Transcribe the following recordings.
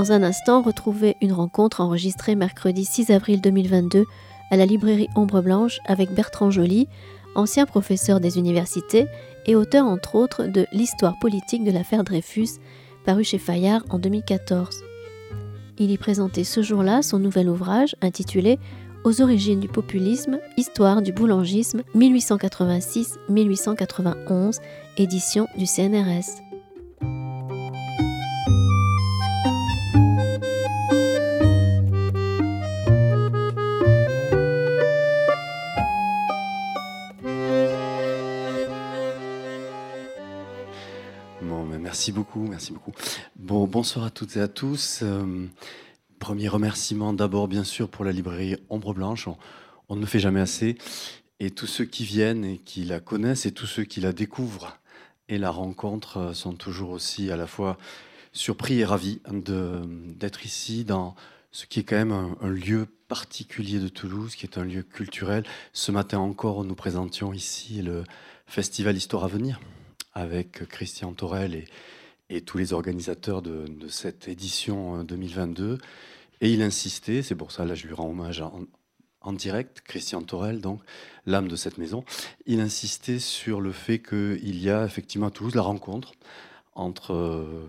dans un instant retrouver une rencontre enregistrée mercredi 6 avril 2022 à la librairie Ombre Blanche avec Bertrand Joly, ancien professeur des universités et auteur entre autres de L'histoire politique de l'affaire Dreyfus, paru chez Fayard en 2014. Il y présentait ce jour-là son nouvel ouvrage intitulé Aux origines du populisme, histoire du boulangisme 1886-1891, édition du CNRS. Merci beaucoup, merci beaucoup. Bon, bonsoir à toutes et à tous. Euh, premier remerciement d'abord, bien sûr, pour la librairie Ombre Blanche. On, ne fait jamais assez. Et tous ceux qui viennent et qui la connaissent et tous ceux qui la découvrent et la rencontrent euh, sont toujours aussi à la fois surpris et ravis d'être ici dans ce qui est quand même un, un, lieu particulier de Toulouse, qui est un lieu culturel. Ce matin encore, nous présentions ici le Festival Histoire à venir avec Christian Torel et, et tous les organisateurs de, cette édition 2022. Euh, et il insistait, c'est pour ça là je lui rends hommage en, direct, Christian Torel, donc l'âme de cette maison, il insistait sur le fait qu'il y a effectivement à Toulouse la rencontre entre euh,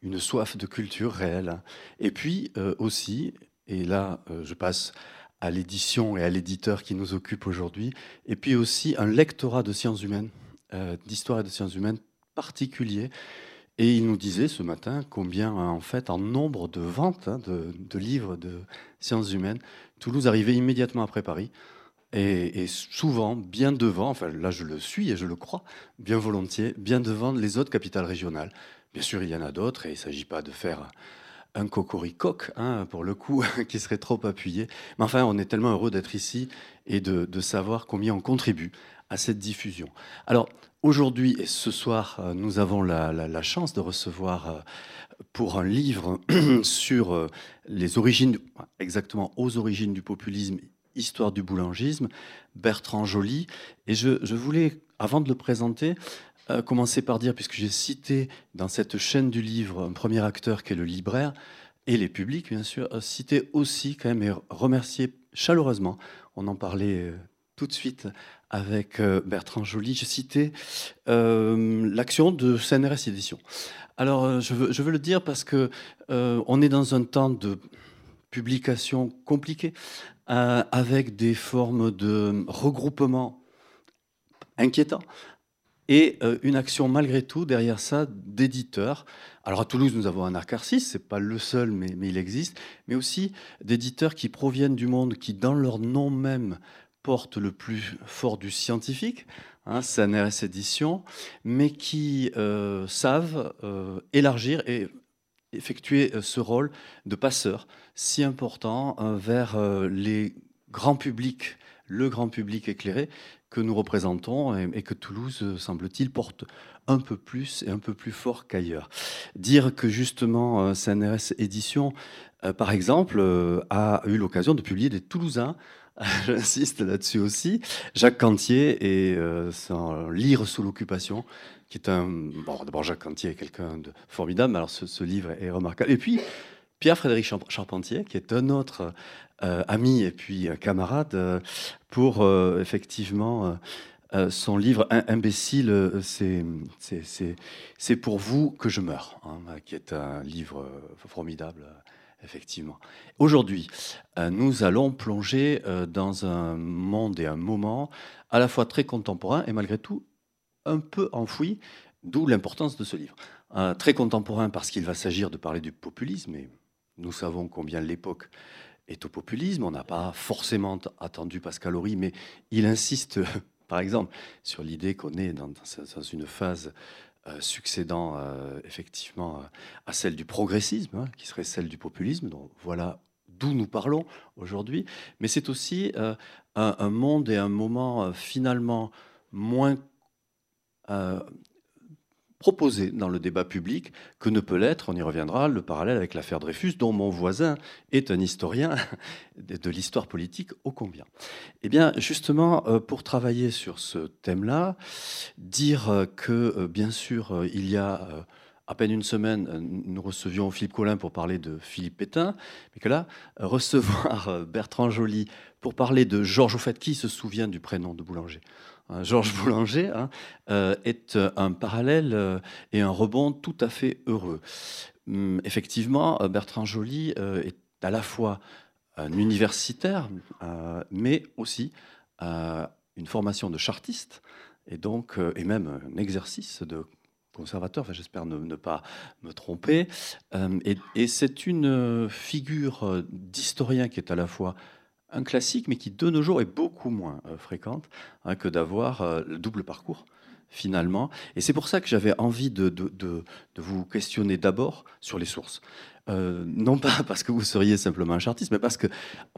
une soif de culture réelle hein, et puis euh, aussi, et là je passe à l'édition et à l'éditeur qui nous occupe aujourd'hui, et puis aussi un lectorat de sciences humaines, d'histoire et de sciences humaines particulier et il nous disait ce matin combien, en fait, en nombre de ventes hein, de, livres de sciences humaines, Toulouse arrivait immédiatement après Paris. Et, souvent bien devant, enfin là je le suis et je le crois, bien volontiers, bien devant les autres capitales régionales. Bien sûr, il y en a d'autres et il ne s'agit pas de faire un cocoricoque, hein, pour le coup, qui serait trop appuyé. Mais enfin, on est tellement heureux d'être ici et de, de, savoir combien on contribue à cette diffusion. Alors, Aujourd'hui et ce soir, euh, nous avons la, chance de recevoir euh, pour un livre sur euh, les origines, exactement aux origines du populisme, histoire du boulangisme, Bertrand Joly. Et je, voulais, avant de le présenter, commencer par dire, puisque j'ai cité dans cette chaîne du livre un premier acteur qui est le libraire, et les publics, bien sûr, citer aussi quand même et remercier chaleureusement, on en parlait tout de suite avec euh, Bertrand Joly, j'ai cité euh, l'action de CNRS Édition. Alors, euh, je veux, le dire parce que on est dans un temps de publication compliqué, avec des formes de regroupement inquiétants et une action malgré tout derrière ça d'éditeurs. Alors à Toulouse, nous avons un Arcarcis, c'est pas le seul, mais, mais il existe, mais aussi d'éditeurs qui proviennent du monde, qui dans leur nom même porte le plus fort du scientifique, hein, CNRS Édition, mais qui euh, savent euh, élargir et effectuer euh, ce rôle de passeur si important vers les grands publics, le grand public éclairé que nous représentons et, que Toulouse, semble-t-il, porte un peu plus et un peu plus fort qu'ailleurs. Dire que justement CNRS Édition, par exemple, a eu l'occasion de publier des Toulousains j'insiste là-dessus aussi, Jacques Cantier et euh, Lire sous l'occupation, qui est un... Bon, d'abord, Jacques Cantier est quelqu'un de formidable, alors ce, livre est remarquable. Et puis, Pierre-Frédéric Charpentier, qui est un autre euh, ami et puis camarade, euh, pour effectivement son livre Imbécile, c'est pour vous que je meurs, hein, qui est un livre formidable effectivement. Aujourd'hui, euh, nous allons plonger euh, dans un monde et un moment à la fois très contemporain et malgré tout un peu enfoui, d'où l'importance de ce livre. Euh, très contemporain parce qu'il va s'agir de parler du populisme, et nous savons combien l'époque est au populisme. On n'a pas forcément attendu Pascal Horry, mais il insiste, par exemple, sur l'idée qu'on est dans, dans, une phase euh, succédant euh, effectivement euh, à celle du progressisme, hein, qui serait celle du populisme. Donc voilà d'où nous parlons aujourd'hui. Mais c'est aussi un, monde et un moment finalement moins proposé dans le débat public que ne peut l'être, on y reviendra, le parallèle avec l'affaire Dreyfus, dont mon voisin est un historien de l'histoire politique ô combien. Eh bien, justement, euh, pour travailler sur ce thème-là, dire que, euh, bien sûr, euh, il y a à peine une semaine, nous recevions Philippe Collin pour parler de Philippe Pétain, mais que là, recevoir Bertrand Joly pour parler de Georges Auffet, qui se souvient du prénom de Boulanger Georges Boulanger hein, est un parallèle et un rebond tout à fait heureux. Hum, effectivement, Bertrand Joly est à la fois un universitaire, mais aussi une formation de chartiste, et donc, et même un exercice de conservateur, enfin, j'espère ne, pas me tromper. Euh, et, c'est une figure d'historien qui est à la fois un classique, mais qui de nos jours est beaucoup moins euh, fréquente hein, que d'avoir euh, le double parcours finalement. Et c'est pour ça que j'avais envie de, vous questionner d'abord sur les sources. Euh, non pas parce que vous seriez simplement un chartiste, mais parce que,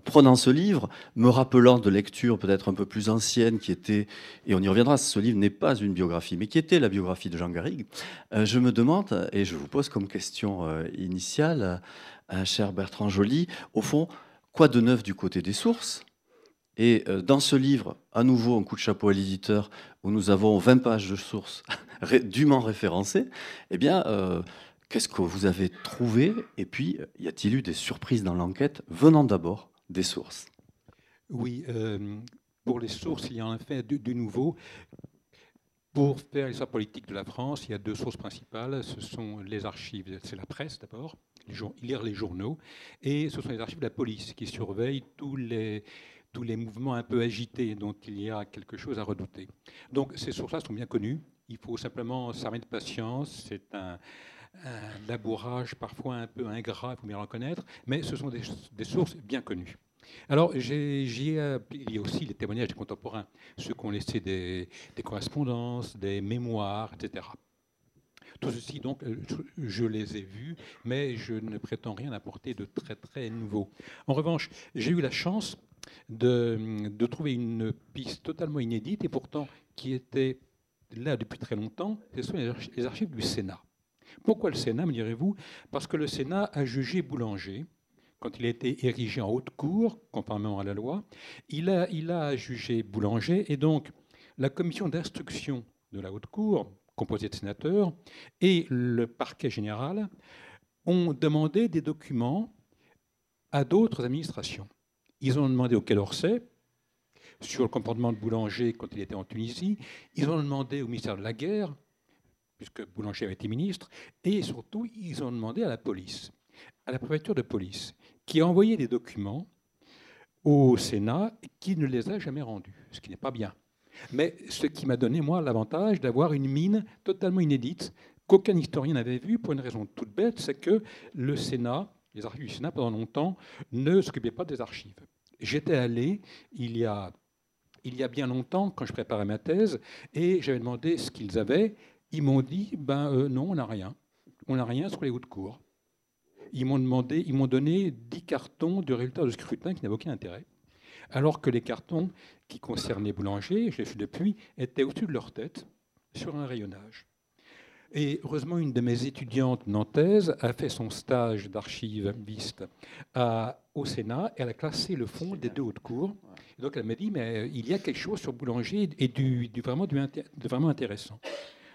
prenant ce livre, me rappelant de lectures peut-être un peu plus anciennes, qui étaient, et on y reviendra, ce livre n'est pas une biographie, mais qui était la biographie de Jean Garrigue, je me demande, et je vous pose comme question initiale, cher Bertrand Joly, au fond, quoi de neuf du côté des sources. Et dans ce livre, à nouveau, un coup de chapeau à l'éditeur, où nous avons 20 pages de sources dûment référencées, eh bien, Qu'est-ce que vous avez trouvé? Et puis, y a-t-il eu des surprises dans l'enquête? Venant d'abord des sources. Oui, euh, pour les sources, il y a en fait du, nouveau. Pour faire l'histoire politique de la France, il y a deux sources principales. Ce sont les archives, c'est la presse d'abord, lire les journaux, et ce sont les archives de la police qui surveillent tous les, tous les mouvements un peu agités dont il y a quelque chose à redouter. Donc ces sources-là sont bien connues. Il faut simplement s'armer de patience. C'est un, un labourage parfois un peu ingrat, il faut bien reconnaître, mais ce sont des, sources bien connues. Alors, il y a aussi les témoignages des contemporains, ceux qui ont laissé des, correspondances, des mémoires, etc. Tout ceci, donc, euh, je les ai vus, mais je ne prétends rien apporter de très, très nouveau. En revanche, j'ai eu la chance de, de, trouver une piste totalement inédite et pourtant qui était là depuis très longtemps, ce sont les archives du Sénat. Pourquoi le Sénat, me direz-vous? Parce que le Sénat a jugé Boulanger, quand il a été érigé en haute cour, conformément à la loi, il a, jugé Boulanger, et donc la commission d'instruction de la haute cour, composée de sénateurs, et le parquet général ont demandé des documents à d'autres administrations. Ils ont demandé au Quai d'Orsay sur le comportement de Boulanger quand il était en Tunisie. Ils ont demandé au ministère de la Guerre puisque Boulanger avait été ministre, et surtout, ils ont demandé à la police, à la préfecture de police, qui a envoyé des documents au Sénat qui ne les a jamais rendus, ce qui n'est pas bien. Mais ce qui m'a donné, moi, l'avantage d'avoir une mine totalement inédite qu'aucun historien n'avait vue pour une raison toute bête, c'est que le Sénat, les archives du Sénat, pendant longtemps, ne s'occupaient pas des archives. J'étais allé il y a il y a bien longtemps, quand je préparais ma thèse, et j'avais demandé ce qu'ils avaient. Ils m'ont dit, ben euh, non, on n'a rien. On n'a rien sur les hauts de cours. Ils m'ont donné 10 cartons de résultats de scrutin qui n'avaient aucun intérêt. Alors que les cartons qui concernaient Boulanger, je l'ai fait depuis, étaient au-dessus de leur tête, sur un rayonnage. Et heureusement, une de mes étudiantes nantaises a fait son stage d'archiviste au Sénat et elle a classé le fond des deux hautes cours. donc elle m'a dit, mais il y a quelque chose sur Boulanger et du, vraiment, vraiment intéressant.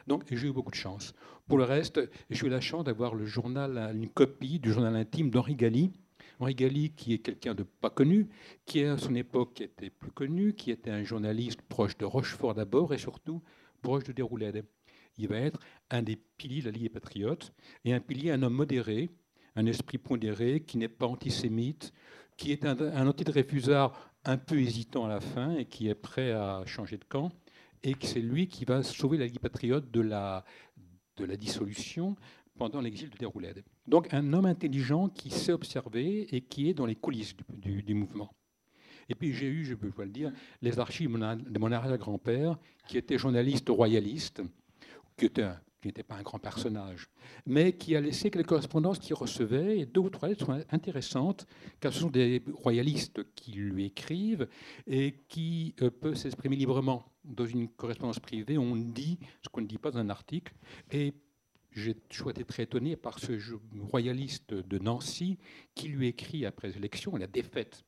Donc j'ai eu beaucoup de chance. Pour le reste, j'ai eu la chance d'avoir une copie du journal intime d'Henri Galli. Henri Galli, qui est quelqu'un de pas connu, qui à son époque était plus connu, qui était un journaliste proche de Rochefort d'abord et surtout proche de Déroulède. Il va être un des piliers de la Ligue des Patriotes et un pilier, un homme modéré, un esprit pondéré, qui n'est pas antisémite, qui est un, un anti-Dreyfusard un peu hésitant à la fin et qui est prêt à changer de camp et que c'est lui qui va sauver la Ligue patriote de la, dissolution pendant l'exil de Déroulède. Donc un homme intelligent qui sait observer et qui est dans les coulisses du, du, mouvement. Et puis j'ai eu, je peux le dire, les archives de mon arrière-grand-père, qui était journaliste royaliste, qui était qui n'était pas un grand personnage, mais qui a laissé quelques correspondances qu'il recevait, et deux ou trois lettres sont intéressantes, car ce sont des royalistes qui lui écrivent et qui euh, peuvent s'exprimer librement. Dans une correspondance privée, on dit ce qu'on ne dit pas dans un article, et j'ai toujours été très étonné par ce royaliste de Nancy qui lui écrit après l'élection, la défaite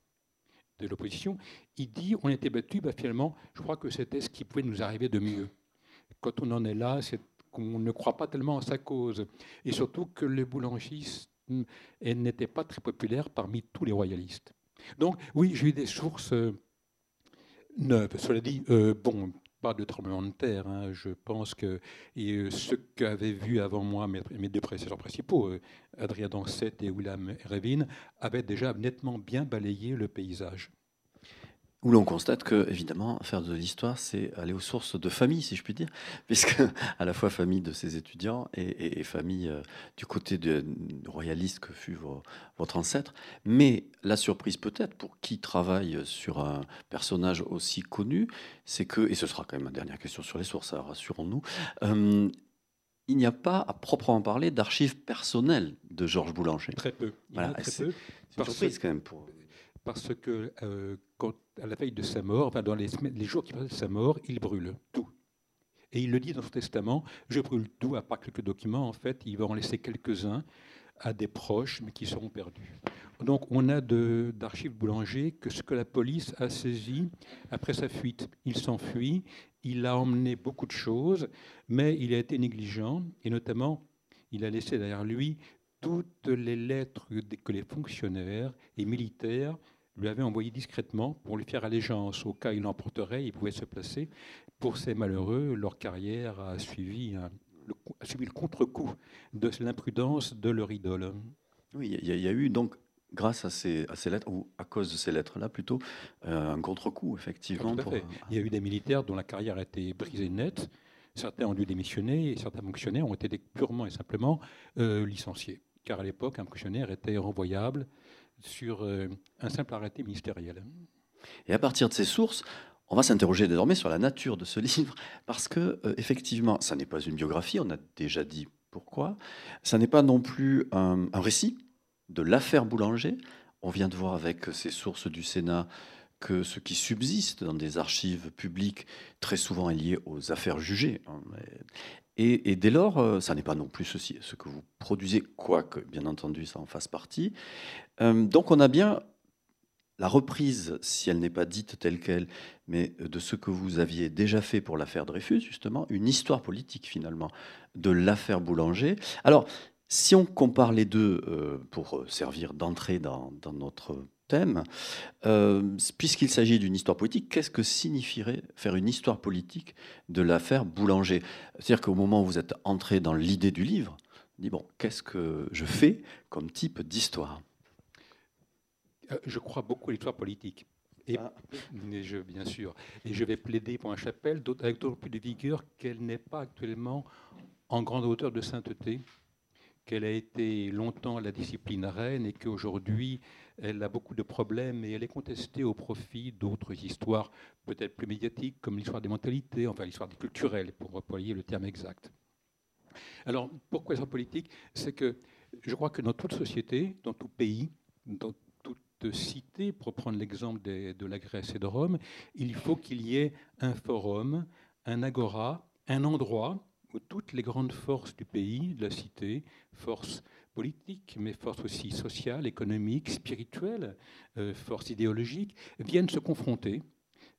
de l'opposition, il dit on était battu, bah, finalement, je crois que c'était ce qui pouvait nous arriver de mieux. Quand on en est là, c'est qu'on ne croit pas tellement à sa cause. Et surtout que le boulangisme n'était pas très populaire parmi tous les royalistes. Donc oui, j'ai eu des sources euh, neuves. Cela dit, euh, bon, pas de tremblement de terre. Hein. Je pense que et, ce qu'avaient vu avant moi mes, deux prédécesseurs principaux, Adrien Dancet et William Revin, avaient déjà nettement bien balayé le paysage. Où l'on constate que, évidemment, faire de l'histoire, c'est aller aux sources de famille, si je puis dire, puisque à la fois famille de ses étudiants et, famille euh, du côté de, royaliste que fut votre ancêtre. Mais la surprise peut-être pour qui travaille sur un personnage aussi connu, c'est que, et ce sera quand même ma dernière question sur les sources, rassurons-nous, euh, il n'y a pas à proprement parler d'archives personnelles de Georges Boulanger. Très peu. voilà, très peu. C'est une surprise quand même pour parce que euh, à la veille de sa mort, dans les, jours qui précèdent sa mort, il brûle tout. Et il le dit dans son testament, je brûle tout, à part quelques documents, en fait, il va en laisser quelques-uns à des proches, mais qui seront perdus. Donc on a d'archives boulanger que ce que la police a saisi après sa fuite. Il s'enfuit, il a emmené beaucoup de choses, mais il a été négligent, et notamment, il a laissé derrière lui toutes les lettres que les fonctionnaires et militaires lui avait envoyé discrètement pour lui faire allégeance. Au cas où il l'emporterait, il pouvait se placer. Pour ces malheureux, leur carrière a suivi, le, suivi le contre-coup de l'imprudence de leur idole. Oui, il y, a eu donc, grâce à ces, à ces lettres, ou à cause de ces lettres-là plutôt, euh, un contre-coup, effectivement. Euh, il y a eu des militaires dont la carrière a été brisée net. Certains ont dû démissionner et certains fonctionnaires ont été purement et simplement euh, licenciés. Car à l'époque, un fonctionnaire était renvoyable sur euh, un simple arrêté ministériel. Et à partir de ces sources, on va s'interroger désormais sur la nature de ce livre, parce que euh, effectivement, ça n'est pas une biographie, on a déjà dit pourquoi. Ça n'est pas non plus un, récit de l'affaire Boulanger. On vient de voir avec ces sources du Sénat que ce qui subsiste dans des archives publiques très souvent est lié aux affaires jugées. Hein, et, dès lors, euh, ça n'est pas non plus ceci, ce que vous produisez, quoique, bien entendu, ça en fasse partie. Euh, donc on a bien la reprise, si elle n'est pas dite telle qu'elle, mais de ce que vous aviez déjà fait pour l'affaire Dreyfus, justement, une histoire politique finalement de l'affaire Boulanger. Alors, si on compare les deux euh, pour servir d'entrée dans, notre thème, euh, puisqu'il s'agit d'une histoire politique, qu'est-ce que signifierait faire une histoire politique de l'affaire Boulanger? C'est-à-dire qu'au moment où vous êtes entré dans l'idée du livre, dit bon, qu'est-ce que je fais comme type d'histoire? Je crois beaucoup à l'histoire politique. Et, ah. je, bien sûr. Et je vais plaider pour un chapelle avec d'autant plus de vigueur qu'elle n'est pas actuellement en grande hauteur de sainteté, qu'elle a été longtemps la discipline reine et qu'aujourd'hui elle a beaucoup de problèmes et elle est contestée au profit d'autres histoires peut-être plus médiatiques, comme l'histoire des mentalités, enfin l'histoire des culturelles, pour employer le terme exact. Alors, pourquoi l'histoire politique? C'est que je crois que dans toute société, dans tout pays, dans cité, pour prendre l'exemple de la Grèce et de Rome, il faut qu'il y ait un forum, un agora, un endroit où toutes les grandes forces du pays, de la cité, forces politique, mais force aussi sociale, économique, spirituelle, euh, force idéologique, viennent se confronter,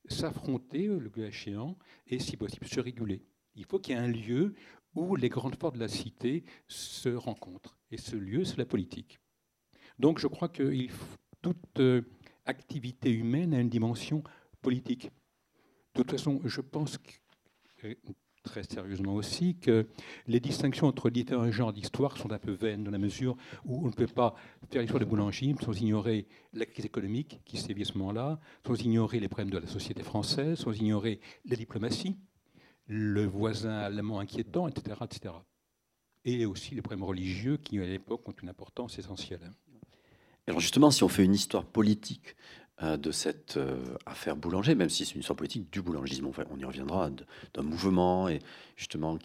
s'affronter, le cas échéant, et si possible se réguler. Il faut qu'il y ait un lieu où les grandes forces de la cité se rencontrent. Et ce lieu, c'est la politique. Donc je crois que toute euh, activité humaine a une dimension politique. De toute façon, je pense que très sérieusement aussi que les distinctions entre différents genres d'histoire sont un peu vaines dans la mesure où on ne peut pas faire l'histoire de boulangerie sans ignorer la crise économique qui sévit à ce moment-là, sans ignorer les problèmes de la société française, sans ignorer la diplomatie, le voisin allemand inquiétant, etc., etc. Et aussi les problèmes religieux qui, à l'époque, ont une importance essentielle. Alors justement, si on fait une histoire politique euh, de cette euh, affaire boulanger, même si c'est une histoire politique du boulangisme. On y reviendra d'un mouvement et justement euh,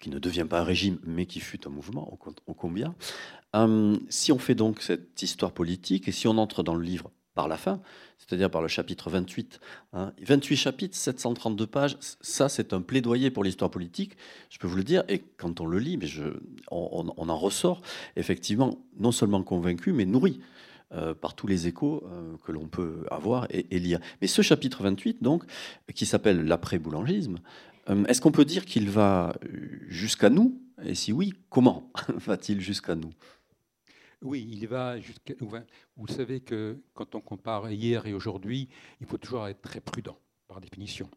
qui ne devient pas un régime, mais qui fut un mouvement au, combien. si on fait donc cette histoire politique et si on entre dans le livre par la fin, c'est-à-dire par le chapitre 28. 28 hein, chapitres, 732 pages, ça c'est un plaidoyer pour l'histoire politique, je peux vous le dire, et quand on le lit, mais on, en ressort effectivement non seulement convaincu, mais nourri. Euh, par tous les échos euh, que l'on peut avoir et, lire. Mais ce chapitre 28, donc, qui s'appelle l'après-boulangisme, Est-ce qu'on peut dire qu'il va jusqu'à nous? Et si oui, comment va-t-il jusqu'à nous? Oui, il va jusqu'à. Vous savez que quand on compare hier et aujourd'hui, il faut toujours être très prudent, par définition.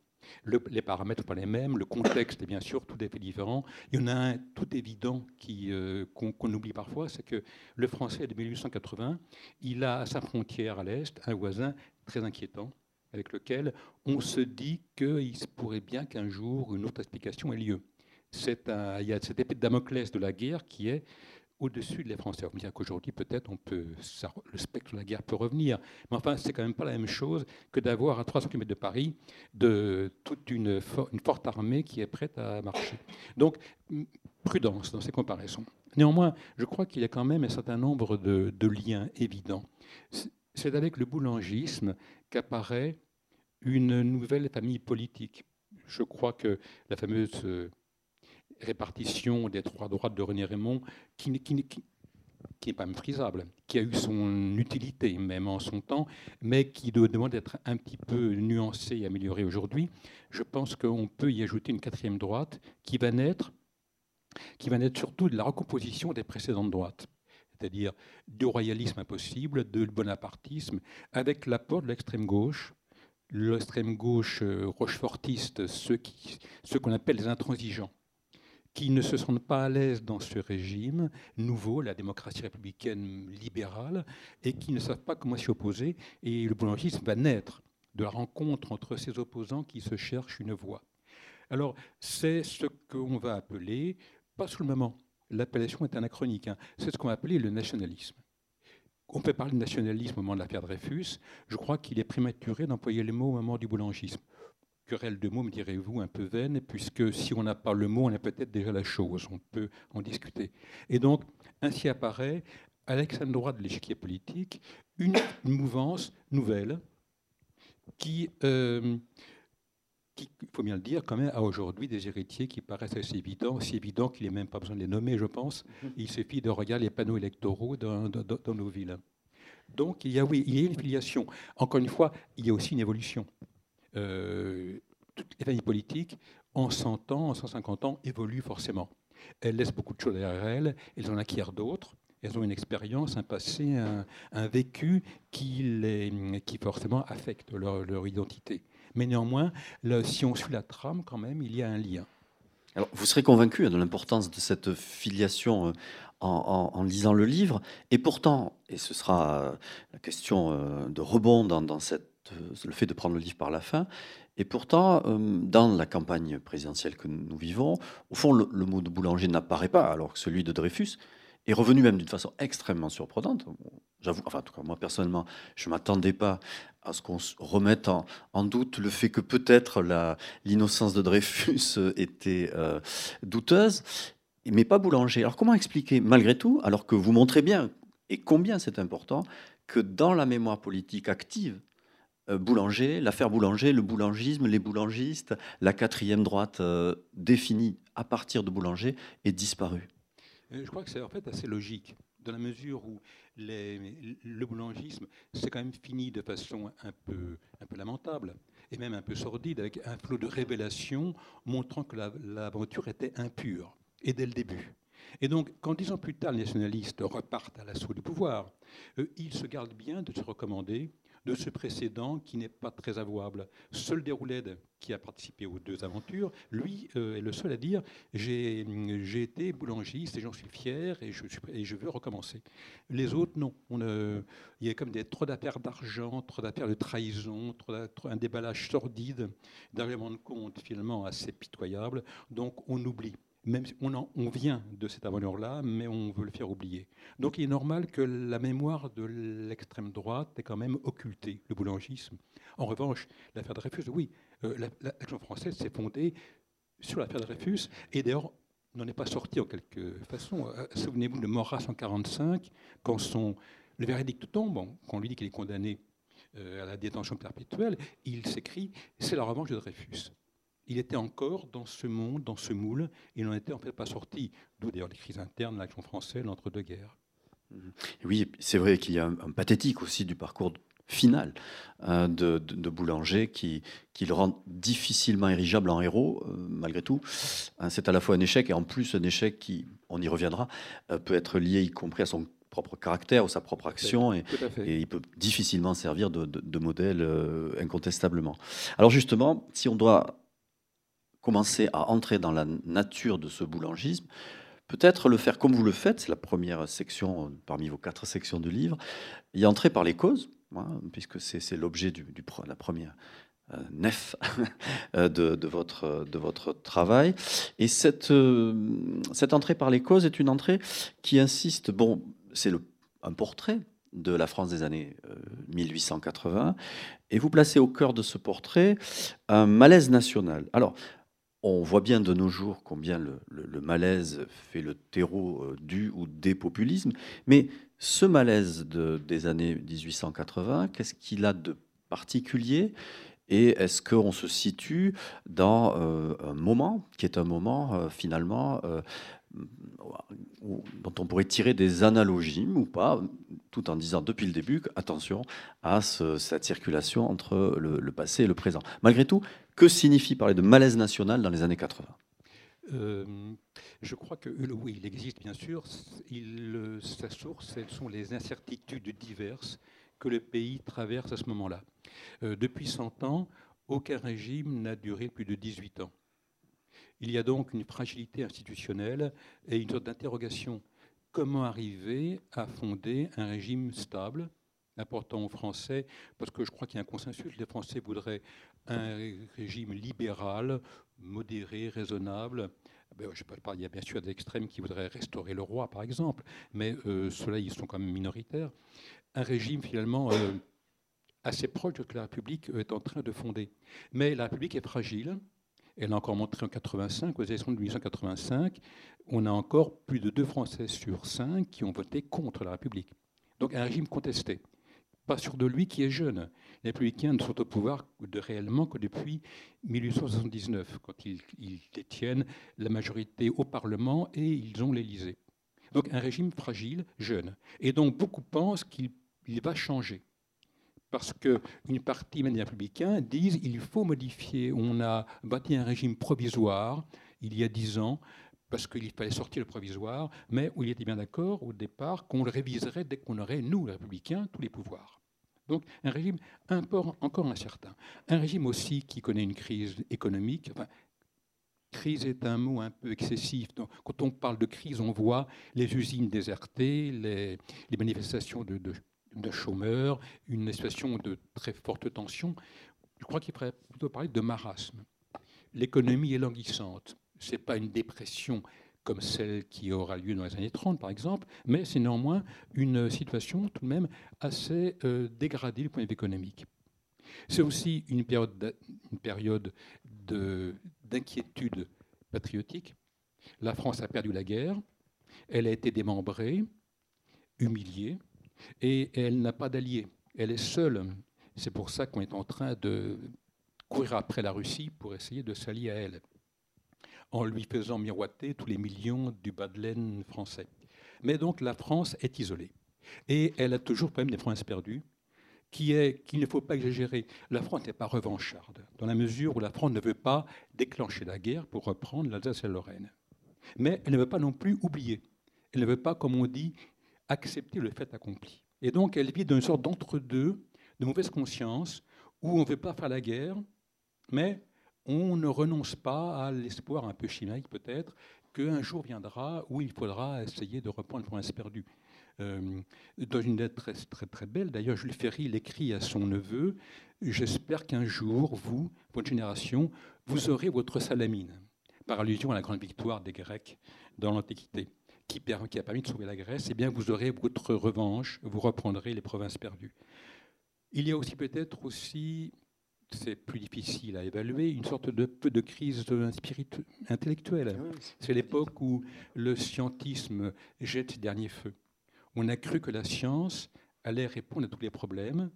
les paramètres ne sont pas les mêmes, le contexte est bien sûr tout à fait différent. Il y en a un tout évident euh, qu'on oublie parfois, c'est que le français de 1880, il a à sa frontière à l'est un voisin très inquiétant, avec lequel on se dit qu'il se pourrait bien qu'un jour une autre explication ait lieu. Il y a cette épée de Damoclès de la guerre qui est au-dessus de les Français. Bien qu'aujourd'hui, peut-être, on peut, le spectre de la guerre peut revenir. Mais enfin, c'est quand même pas la même chose que d'avoir à 300 km de Paris de toute une, une, forte armée qui est prête à marcher. Donc, prudence dans ces comparaisons. Néanmoins, je crois qu'il y a quand même un certain nombre de, de liens évidents. C'est avec le boulangisme qu'apparaît une nouvelle famille politique. Je crois que la fameuse répartition des trois droites de René Raymond, qui, n'est pas méprisable, qui a eu son utilité même en son temps, mais qui demande d'être un petit peu nuancée et améliorée aujourd'hui. Je pense qu'on peut y ajouter une quatrième droite qui va naître, qui va naître surtout de la recomposition des précédentes droites c'est-à-dire du royalisme impossible, de bonapartisme, avec l'apport de l'extrême gauche, l'extrême gauche euh, rochefortiste, ceux qu'on appelle les intransigeants qui ne se sentent pas à l'aise dans ce régime nouveau, la démocratie républicaine libérale, et qui ne savent pas comment s'y opposer. Et le boulangisme va naître de la rencontre entre ces opposants qui se cherchent une voie. Alors, c'est ce qu'on va appeler, pas sous le moment, l'appellation est anachronique, hein, c'est ce qu'on va appeler le nationalisme. On peut parler de nationalisme au moment de l'affaire Dreyfus. Je crois qu'il est prématuré d'employer le mot au moment du boulangisme querelle de mots, me direz-vous, un peu vaine, puisque si on n'a pas le mot, on a peut-être déjà la chose, on peut en discuter. Et donc, ainsi apparaît, à l'extrême droite de l'échiquier politique, une, mouvance nouvelle qui, euh, il faut bien le dire, quand même, a aujourd'hui des héritiers qui paraissent assez évidents, aussi évidents qu'il n'est même pas besoin de les nommer, je pense. Il suffit de regarder les panneaux électoraux dans, dans nos villes. Donc, il y a, oui, il y a une filiation. Encore une fois, il y a aussi une évolution. Euh, les familles politiques, en 100 ans, en 150 ans, évoluent forcément. Elles laissent beaucoup de choses derrière elles, elles en acquièrent d'autres. Elles ont une expérience, un passé, un, vécu qui, qui forcément affecte leur, identité. Mais néanmoins, si on suit la trame, quand même, il y a un lien. Vous serez convaincu de l'importance de cette filiation euh, en, lisant le livre. Et pourtant, et ce sera euh, la question de rebond dans cette le fait de prendre le livre par la fin. Et pourtant, euh, dans la campagne présidentielle que nous vivons, au fond, le, mot de boulanger n'apparaît pas, alors que celui de Dreyfus est revenu même d'une façon extrêmement surprenante. J'avoue, enfin, en tout cas, moi personnellement, je ne m'attendais pas à ce qu'on remette en, doute le fait que peut-être l'innocence de Dreyfus était euh, douteuse, mais pas boulanger. Alors comment expliquer, malgré tout, alors que vous montrez bien, et combien c'est important, que dans la mémoire politique active Boulanger, l'affaire Boulanger, le boulangisme, les boulangistes, la quatrième droite euh, définie à partir de Boulanger est disparue. Euh, je crois que c'est en fait assez logique, dans la mesure où le boulangisme, c'est quand même fini de façon un peu, un peu lamentable et même un peu sordide, avec un flot de révélations montrant que l'aventure était impure, et dès le début. Et donc, quand dix ans plus tard, les nationalistes repartent à l'assaut du pouvoir, ils se gardent bien de se recommander de ce précédent qui n'est pas très avouable. Seul Déroulède, qui a participé aux deux aventures, lui euh, est le seul à dire j'ai, été boulangiste et j'en suis fier et je, veux recommencer. Les autres, non. On, il y a comme des, trop d'affaires d'argent, trop d'affaires de trahison, un déballage sordide, d'arguments de compte finalement assez pitoyable. Donc on oublie même on, on vient de cette aventure-là, mais on veut le faire oublier. Donc il est normal que la mémoire de l'extrême droite ait quand même occulté le boulangisme. En revanche, l'affaire Dreyfus, oui, euh, l'action française s'est fondée sur l'affaire Dreyfus, et d'ailleurs, n'en est pas sorti en quelque façon. Euh, souvenez-vous de Maurras en 1945, quand son, le verdict tombe, quand on lui dit qu'il est condamné euh, à la détention perpétuelle, il s'écrit C'est la revanche de Dreyfus il était encore dans ce monde, dans ce moule, il n'en était en fait pas sorti. D'où d'ailleurs les crises internes, l'action française, l'entre-deux-guerres. Oui, c'est vrai qu'il y a un, pathétique aussi du parcours final de, boulanger qui, qui, le rend difficilement érigeable en héros, malgré tout. C'est à la fois un échec et en plus un échec qui, on y reviendra, peut être lié y compris à son propre caractère ou sa propre action et, il peut difficilement servir de, modèle incontestablement. Alors justement, si on doit commencer à entrer dans la nature de ce boulangisme, peut-être le faire comme vous le faites, c'est la première section euh, parmi vos quatre sections de livre, y entrer par les causes, puisque c'est l'objet du, du, la première euh, nef euh, de, votre, de votre travail. Et cette, cette entrée par les causes est une entrée qui insiste, bon, c'est un portrait de la France des années 1880, et vous placez au cœur de ce portrait un malaise national. Alors, on voit bien de nos jours combien le, malaise fait le terreau euh, du ou des populismes, mais ce malaise des années 1880, qu'est-ce qu'il a de particulier? Et est-ce qu'on se situe dans euh, un moment qui est un moment euh, finalement dont on pourrait tirer des analogies ou pas, tout en disant depuis le début attention à cette circulation entre le, passé et le présent? Malgré tout, que signifie parler de malaise national dans les années 80 euh, je crois que oui, il existe bien sûr. Il, sa source, ce sont les incertitudes diverses que le pays traverse à ce moment-là. Euh, depuis 100 ans, aucun régime n'a duré plus de 18 ans. Il y a donc une fragilité institutionnelle et une sorte d'interrogation. Comment arriver à fonder un régime stable important aux Français, parce que je crois qu'il y a un consensus, les Français voudraient un régime libéral, modéré, raisonnable. Ben, il y a bien sûr des extrêmes qui voudraient restaurer le roi, par exemple, mais euh, ceux-là, ils sont quand même minoritaires. Un régime finalement euh, assez proche de ce que la République est en train de fonder. Mais la République est fragile, elle a encore montré en 85, aux élections de 1885, on a encore plus de deux Français sur cinq qui ont voté contre la République. Donc un régime contesté. Pas sûr de lui qui est jeune. Les républicains ne sont au pouvoir de réellement que depuis 1879, quand ils, détiennent la majorité au Parlement et ils ont l'Élysée. Donc un régime fragile, jeune. Et donc beaucoup pensent qu'il va changer parce qu'une partie des républicains disent qu'il faut modifier. On a bâti un régime provisoire il y a dix ans parce qu'il fallait sortir le provisoire, mais où il était bien d'accord au départ qu'on le réviserait dès qu'on aurait, nous, les républicains, tous les pouvoirs. Donc un régime encore incertain. Un régime aussi qui connaît une crise économique. crise est un mot un peu excessif. Quand on parle de crise, on voit les usines désertées, les, manifestations de, de, de chômeurs, une situation de très forte tension. Je crois qu'il faudrait plutôt parler de marasme. L'économie est languissante. Ce n'est pas une dépression comme celle qui aura lieu dans les années 30, par exemple, mais c'est néanmoins une situation tout de même assez euh, dégradée du point de vue économique. C'est aussi une période, une période d'inquiétude patriotique. La France a perdu la guerre, elle a été démembrée, humiliée, et elle n'a pas d'alliés. Elle est seule. C'est pour ça qu'on est en train de courir après la Russie pour essayer de s'allier à elle, en lui faisant miroiter tous les millions du bas de laine français. Mais donc la France est isolée. Et elle a toujours quand même des provinces perdues, qui est qu'il ne faut pas exagérer. La France n'est pas revancharde, dans la mesure où la France ne veut pas déclencher la guerre pour reprendre l'Alsace et la Lorraine. Mais elle ne veut pas non plus oublier. Elle ne veut pas, comme on dit, accepter le fait accompli. Et donc, elle vit dans une sorte d'entre-deux, de mauvaise conscience, où on ne veut pas faire la guerre, mais on ne renonce pas à l'espoir un peu chimique peut-être qu'un jour viendra où il faudra essayer de reprendre le prince perdu. Euh, dans une lettre très, très, très belle, d'ailleurs, Jules Ferry l'écrit à son neveu J'espère qu'un jour, vous, votre génération, vous aurez votre salamine, par allusion à la grande victoire des Grecs dans l'Antiquité qui, a permis de sauver la Grèce, eh bien vous aurez votre revanche, vous reprendrez les provinces perdues. Il y a aussi peut-être aussi, c'est plus difficile à évaluer, une sorte de crise intellectuelle. Ah c'est l'époque où le scientisme jette ses derniers feux. On a cru que la science allait répondre à tous les problèmes.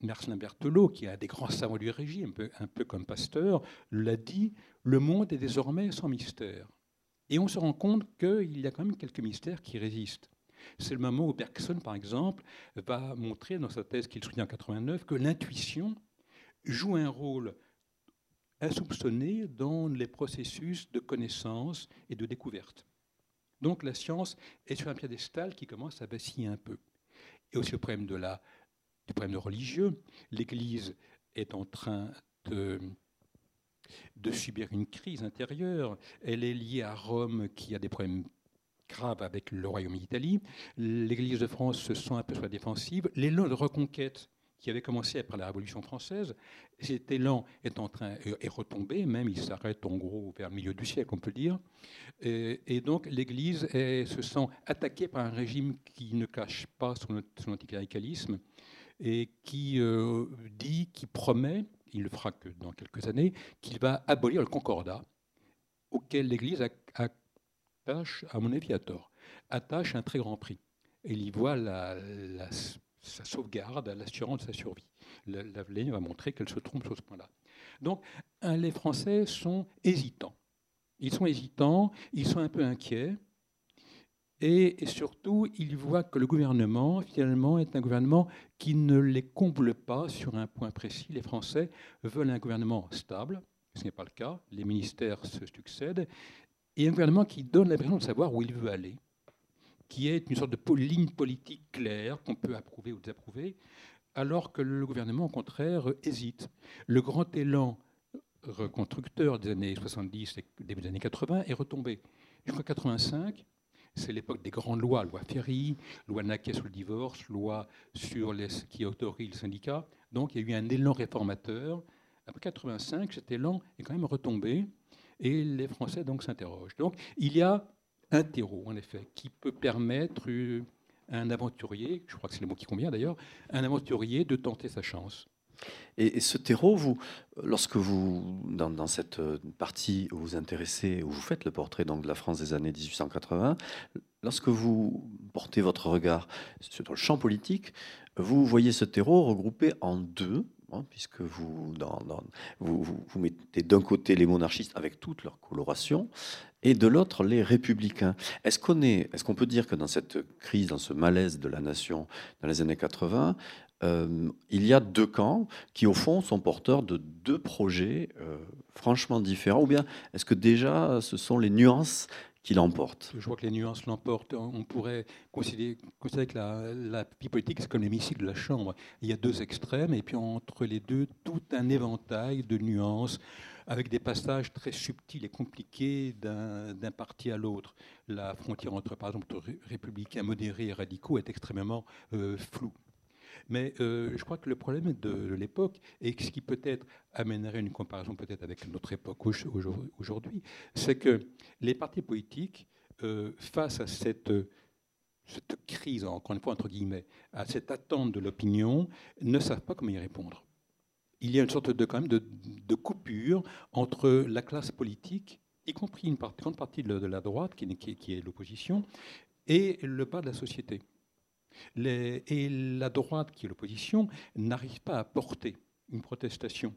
Marcelin Berthelot, qui est un des grands savants du régime, un peu, un peu comme Pasteur, l'a dit, le monde est désormais sans mystère. Et on se rend compte qu'il y a quand même quelques mystères qui résistent. C'est le moment où Bergson, par exemple, va montrer dans sa thèse qu'il soutient en 89 que l'intuition joue un rôle insoupçonné dans les processus de connaissance et de découverte. Donc la science est sur un piédestal qui commence à vaciller un peu. Et aussi le problème de la, du problème religieux. L'Église est en train de, de subir une crise intérieure. Elle est liée à Rome qui a des problèmes graves avec le Royaume d'Italie. L'Église de France se sent un peu sur la défensive. L'élan de reconquête qui avait commencé après la Révolution française, cet élan est en train est retombé, même il s'arrête en gros vers le milieu du siècle, on peut dire. Et, donc l'Église se sent attaquée par un régime qui ne cache pas son, anticléricalisme et qui euh, dit, qui promet, il le fera que dans quelques années, qu'il va abolir le concordat auquel l'Église attache, à mon avis à tort, attache un très grand prix. Il y voit la, sa sauvegarde, l'assurance de sa survie. L'avenir va montrer qu'elle se trompe sur ce point-là. Donc, les Français sont hésitants. Ils sont hésitants, ils sont un peu inquiets, et, surtout, ils voient que le gouvernement, finalement, est un gouvernement qui ne les comble pas sur un point précis. Les Français veulent un gouvernement stable, ce n'est pas le cas, les ministères se succèdent, et un gouvernement qui donne l'impression de savoir où il veut aller qui est une sorte de ligne politique claire qu'on peut approuver ou désapprover, alors que le gouvernement, au contraire, hésite. Le grand élan reconstructeur des années 70 et début des années 80 est retombé. Jusqu'en 85, c'est l'époque des grandes lois, loi Ferry, loi Naquet sur le divorce, loi sur qui autorise le syndicat. Donc il y a eu un élan réformateur. Après 85, cet élan est quand même retombé et les Français donc s'interrogent. Donc il y a un terreau, en effet, qui peut permettre à un aventurier, je crois que c'est le mot qui convient d'ailleurs, un aventurier de tenter sa chance. Et, ce terreau, vous, lorsque vous, dans, cette partie où vous intéressez, où vous faites le portrait donc, de la France des années 1880, lorsque vous portez votre regard sur le champ politique, vous voyez ce terreau regroupé en deux, hein, puisque vous, mettez d'un côté les monarchistes avec toute leur coloration, et de l'autre les républicains. Est-ce qu'on est, qu'on peut dire que dans cette crise, dans ce malaise de la nation dans les années 80, euh, il y a deux camps qui, au fond, sont porteurs de deux projets euh, franchement différents? Ou bien est-ce que déjà ce sont les nuances qui l'emportent Je vois que les nuances l'emportent. On pourrait considérer, que la, la, vie politique, c'est comme l'hémicycle de la Chambre. Il y a deux extrêmes, et puis entre les deux, tout un éventail de nuances avec des passages très subtils et compliqués d'un parti à l'autre. La frontière entre, par exemple, républicains modérés et radicaux est extrêmement euh, floue. Mais euh, je crois que le problème de, l'époque, et ce qui peut-être amènerait une comparaison peut-être avec notre époque aujourd'hui, c'est que les partis politiques, euh, face à cette, crise, encore une fois entre guillemets, à cette attente de l'opinion, ne savent pas comment y répondre il y a une sorte de, quand même de, coupure entre la classe politique, y compris une grande partie de la droite, qui, est l'opposition, et le bas de la société. Et la droite, qui est l'opposition, n'arrive pas à porter une protestation,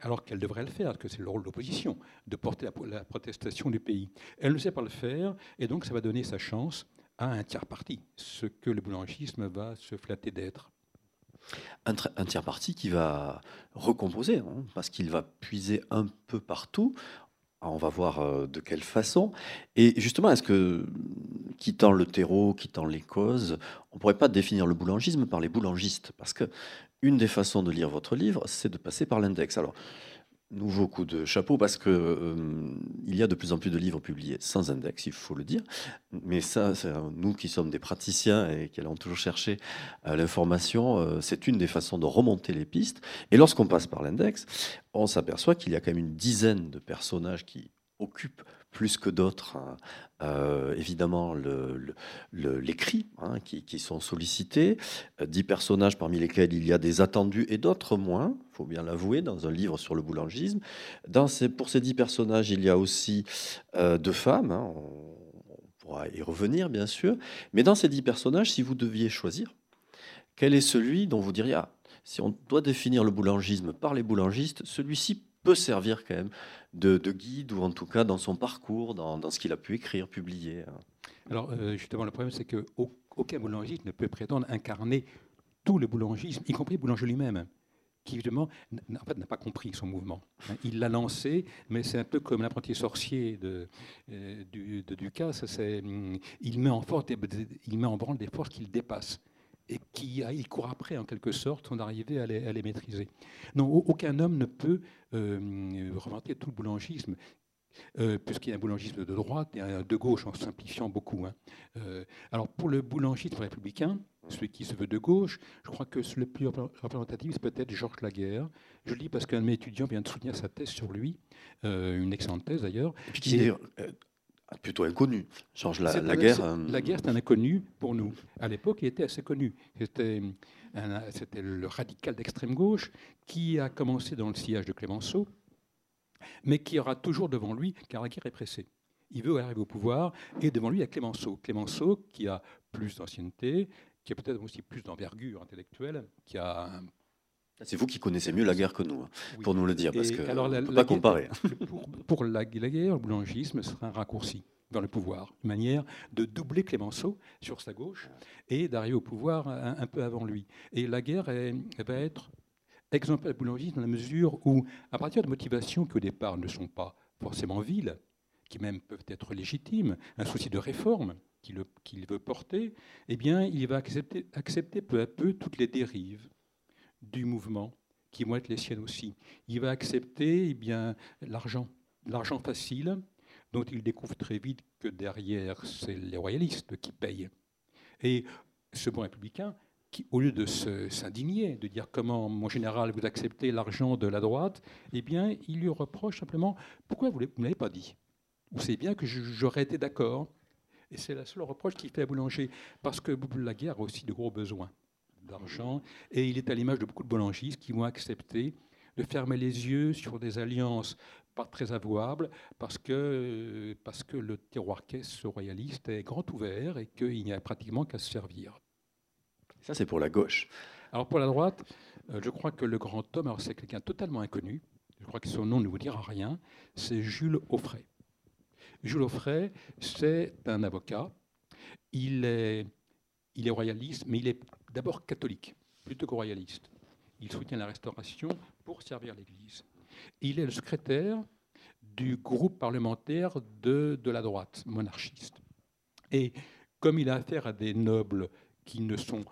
alors qu'elle devrait le faire, que c'est le rôle de l'opposition, de porter la, protestation du pays. Elle ne sait pas le faire, et donc ça va donner sa chance à un tiers parti, ce que le boulangisme va se flatter d'être un, tiers parti qui va recomposer, hein, parce qu'il va puiser un peu partout. On va voir euh, de quelle façon. Et justement, est-ce que, quittant le terreau, quittant les causes, on ne pourrait pas définir le boulangisme par les boulangistes? Parce que une des façons de lire votre livre, c'est de passer par l'index. Alors, nouveau coup de chapeau parce que euh, il y a de plus en plus de livres publiés sans index, il faut le dire. Mais ça, nous qui sommes des praticiens et qui allons toujours chercher euh, l'information, euh, c'est une des façons de remonter les pistes. Et lorsqu'on passe par l'index, on s'aperçoit qu'il y a quand même une dizaine de personnages qui occupent plus que d'autres, hein, euh, évidemment, l'écrit le, hein, qui, sont sollicités. Euh, dix personnages parmi lesquels il y a des attendus et d'autres moins, il faut bien l'avouer, dans un livre sur le boulangisme. Pour ces dix personnages, il y a aussi euh, deux femmes. Hein, on, pourra y revenir, bien sûr. Mais dans ces dix personnages, si vous deviez choisir, quel est celui dont vous diriez, ah, si on doit définir le boulangisme par les boulangistes, celui-ci peut servir quand même de, guide, ou en tout cas dans son parcours, dans, ce qu'il a pu écrire, publier. Alors, euh, justement, le problème, c'est qu'aucun boulangiste ne peut prétendre incarner tout le boulangisme, y compris le boulanger lui-même qui évidemment en fait, n'a pas compris son mouvement. Hein. Il l'a lancé, mais c'est un peu comme l'apprenti sorcier de, euh, Ducasse. Hum, il, met en force il met en branle des forces qu'il dépasse et qui il court après en quelque sorte on arriver à les, à les maîtriser. Non, aucun homme ne peut euh, remonter tout le boulangisme. Euh, puisqu'il y a un boulangisme de droite et un de gauche en simplifiant beaucoup. Hein. Euh, alors pour le boulangisme républicain, celui qui se veut de gauche. Je crois que le plus représentatif, c'est peut-être Georges Laguerre. Je le dis parce qu'un de mes étudiants vient de soutenir sa thèse sur lui, euh, une excellente thèse d'ailleurs. Plutôt inconnu. Georges Laguerre. Euh, Laguerre, c'est un inconnu pour nous. À l'époque, il était assez connu. C'était, le radical d'extrême gauche qui a commencé dans le sillage de Clémenceau, mais qui aura toujours devant lui, car la guerre est pressée. Il veut arriver au pouvoir, et devant lui, il y a Clémenceau. Clémenceau, qui a plus d'ancienneté, qui a peut-être aussi plus d'envergure intellectuelle, qui a c'est vous qui connaissez mieux la guerre que nous, hein, pour nous le dire, parce que alors, peut pas comparer. Pour, la, guerre, le boulangisme sera un raccourci dans le pouvoir, une manière de doubler Clémenceau sur sa gauche et d'arriver au pouvoir un, peu avant lui. Et la guerre va être exemplaire du boulangisme dans la mesure où, à partir de motivations qui au départ ne sont pas forcément viles, qui même peuvent être légitimes, un souci de réforme, qu'il veut porter, eh bien, il va accepter, accepter peu à peu toutes les dérives du mouvement qui vont être les siennes aussi. Il va accepter eh bien l'argent, l'argent facile, dont il découvre très vite que derrière, c'est les royalistes qui payent. Et ce bon républicain, qui, au lieu de s'indigner, de dire comment, mon général, vous acceptez l'argent de la droite, eh bien, il lui reproche simplement pourquoi vous ne l'avez pas dit? Vous savez bien que j'aurais été d'accord et c'est la seule reproche qu'il fait à Boulanger, parce que la guerre a aussi de gros besoins d'argent, et il est à l'image de beaucoup de boulangistes qui vont accepter de fermer les yeux sur des alliances pas très avouables, parce que, parce que le terroir caisse royaliste est grand ouvert et qu'il n'y a pratiquement qu'à se servir. Ça, c'est pour la gauche. Alors pour la droite, euh, je crois que le grand homme, alors c'est quelqu'un totalement inconnu, je crois que son nom ne vous dira rien, c'est Jules Offray. Jules Offray, c'est un avocat. Il est, il est royaliste, mais il est d'abord catholique, plutôt que royaliste. Il soutient la restauration pour servir l'Église. Il est le secrétaire du groupe parlementaire de, de la droite monarchiste. Et comme il a affaire à des nobles qui ne sont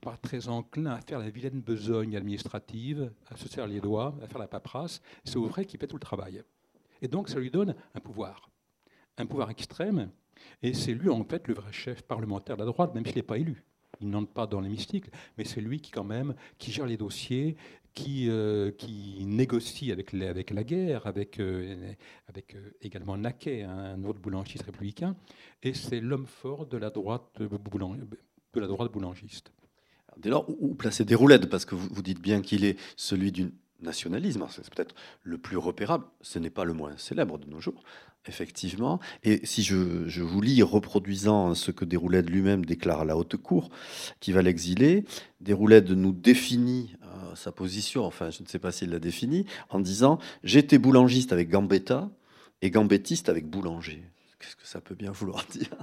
pas très enclins à faire la vilaine besogne administrative, à se serrer les doigts, à faire la paperasse, c'est Offray qui fait tout le travail. Et donc, ça lui donne un pouvoir, un pouvoir extrême. Et c'est lui, en fait, le vrai chef parlementaire de la droite, même s'il n'est pas élu. Il n'entre pas dans l'hémicycle, mais c'est lui qui, quand même, qui gère les dossiers, qui, euh, qui négocie avec, avec la guerre, avec, euh, avec euh, également Naquet, un autre boulangiste républicain. Et c'est l'homme fort de la droite, de la droite boulangiste. Dès lors, où placer des roulettes Parce que vous, vous dites bien qu'il est celui d'une nationalisme, c'est peut-être le plus repérable, ce n'est pas le moins célèbre de nos jours, effectivement. Et si je, vous lis, reproduisant ce que Déroulède lui-même déclare à la haute cour, qui va l'exiler, Déroulède nous définit euh, sa position, enfin je ne sais pas s'il l'a définit, en disant « j'étais boulangiste avec Gambetta et gambettiste avec boulanger ». Qu'est-ce que ça peut bien vouloir dire?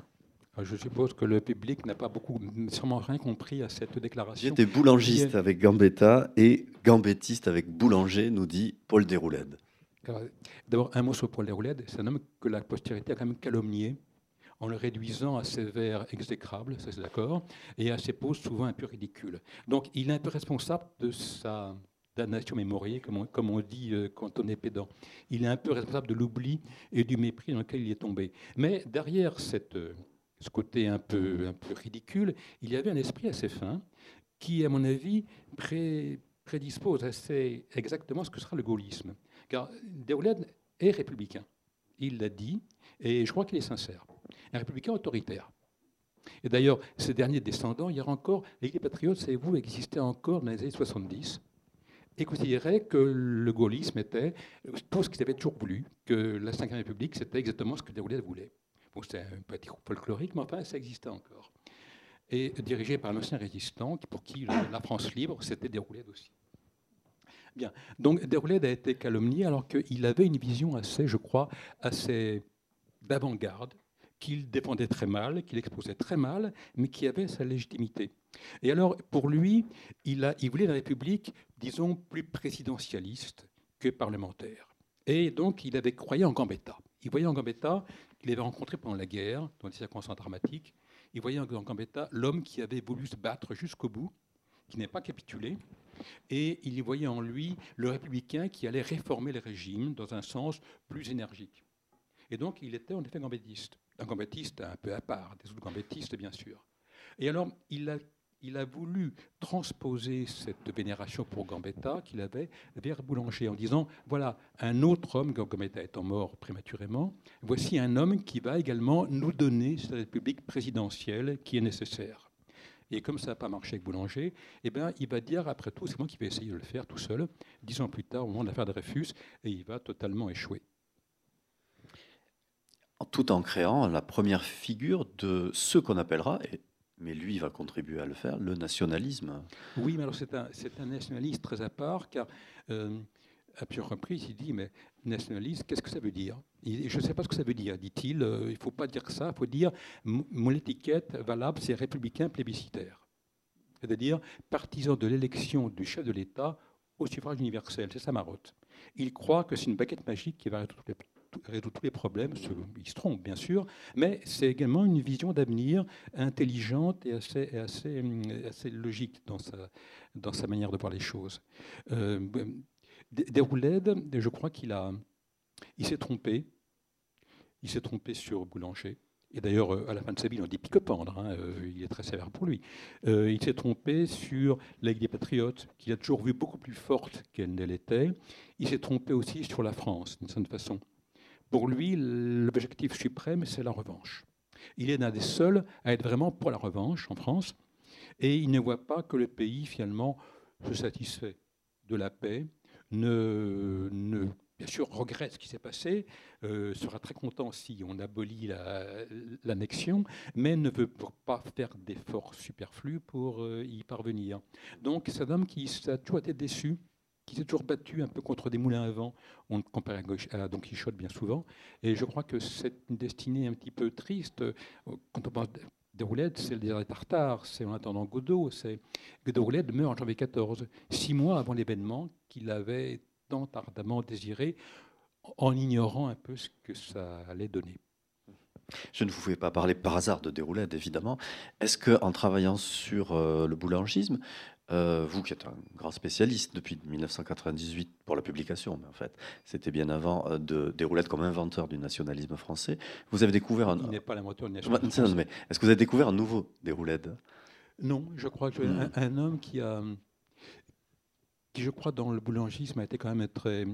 Je suppose que le public n'a pas beaucoup, sûrement rien compris à cette déclaration. J'étais boulangiste avec Gambetta et gambettiste avec Boulanger, nous dit Paul Déroulède. D'abord, un mot sur Paul Déroulède. C'est un homme que la postérité a quand même calomnié en le réduisant à ses vers exécrables, ça c'est d'accord, et à ses poses souvent un peu ridicules. Donc il est un peu responsable de sa damnation mémorielle, comme on, comme on dit euh, quand on est pédant. Il est un peu responsable de l'oubli et du mépris dans lequel il est tombé. Mais derrière euh, ce côté un peu, ridicule, il y avait un esprit assez fin qui, à mon avis, prédispose assez exactement ce que sera le gaullisme. Car Déroulède est républicain. Il l'a dit, et je crois qu'il est sincère. Un républicain autoritaire. Et d'ailleurs, ces derniers descendants, a encore, les patriotes, savez-vous, existaient encore dans les années 70 et considéraient que le gaullisme était tout ce qu'ils avaient toujours voulu, que la Ve République, c'était exactement ce que Déroulède voulait c'est un petit groupe folklorique, mais enfin, ça existait encore. Et dirigé par un ancien résistant, pour qui la France libre s'était déroulée aussi. Donc, Déroulède a été calomnié alors qu'il avait une vision assez, je crois, assez d'avant-garde, qu'il défendait très mal, qu'il exposait très mal, mais qui avait sa légitimité. Et alors, pour lui, il, a, il voulait une république, disons, plus présidentialiste que parlementaire. Et donc, il avait croyé en Gambetta. Il voyait en Gambetta, qu'il avait rencontré pendant la guerre, dans des circonstances dramatiques, il voyait en Gambetta l'homme qui avait voulu se battre jusqu'au bout, qui n'est pas capitulé, et il y voyait en lui le républicain qui allait réformer le régime dans un sens plus énergique. Et donc, il était en effet gambettiste. Un gambettiste un peu à part, des autres gambettistes, bien sûr. Et alors, il a, il a voulu transposer cette vénération pour Gambetta qu'il avait vers Boulanger en disant voilà, un autre homme, Gambetta étant mort prématurément, voici un homme qui va également nous donner cette république présidentielle qui est nécessaire. Et comme ça n'a pas marché avec Boulanger, eh bien, il va dire, après tout, c'est moi qui vais essayer de le faire tout seul, dix ans plus tard, au moment de l'affaire Dreyfus, et il va totalement échouer. Tout en créant la première figure de ce qu'on appellera, mais lui va contribuer à le faire, le nationalisme. Oui, mais alors c'est un, un, nationaliste très à part, car euh, à plusieurs reprises, il dit, mais nationaliste, qu'est-ce que ça veut dire? Je ne sais pas ce que ça veut dire, dit-il, euh, il ne faut pas dire ça, il faut dire, mon étiquette valable, c'est républicain plébiscitaire. C'est-à-dire partisan de l'élection du chef de l'État au suffrage universel, c'est sa marotte. Il croit que c'est une baguette magique qui va résoudre tous les problèmes. Il se trompe, bien sûr, mais c'est également une vision d'avenir intelligente et assez, assez, logique dans sa, dans sa manière de voir les choses. Euh, Déroulède, je crois qu'il a, il s'est trompé. Il s'est trompé sur Boulanger. Et d'ailleurs, euh, à la fin de sa vie, on dit pique-pendre, hein, euh, il est très sévère pour lui. Euh, il s'est trompé sur la Ligue des Patriotes, qu'il a toujours vu beaucoup plus forte qu'elle ne l'était. Il s'est trompé aussi sur la France, d'une certaine façon. Pour lui, l'objectif suprême, c'est la revanche. Il est l'un des seuls à être vraiment pour la revanche en France, et il ne voit pas que le pays, finalement, se satisfait de la paix, ne, bien sûr regrette ce qui s'est passé, euh, sera très content si on abolit l'annexion, mais ne veut pas faire d'efforts superflus pour euh, y parvenir. Donc homme qui a toujours été déçu qui s'est toujours battu un peu contre des moulins à vent. On le compare à Don Quichotte bien souvent. Et je crois que c'est une destinée un petit peu triste. Quand on parle de Roulette, c'est le désert des Tartares, c'est en attendant Godot. C'est Roulette meurt en janvier 14, six mois avant l'événement qu'il avait tant ardemment désiré, en ignorant un peu ce que ça allait donner. Je ne vous pouvais pas parler par hasard de Déroulède, évidemment. Est-ce que, en travaillant sur euh, le boulangisme, euh, vous qui êtes un grand spécialiste depuis 1998 pour la publication, mais en fait, c'était bien avant euh, de Déroulette comme inventeur du nationalisme français. Vous avez découvert un. Il n'est pas l'inventeur du nationalisme français. Mais est-ce que vous avez découvert un nouveau Déroulette Non, je crois que hmm. un, homme qui a, qui je crois dans le boulangisme a été quand même très,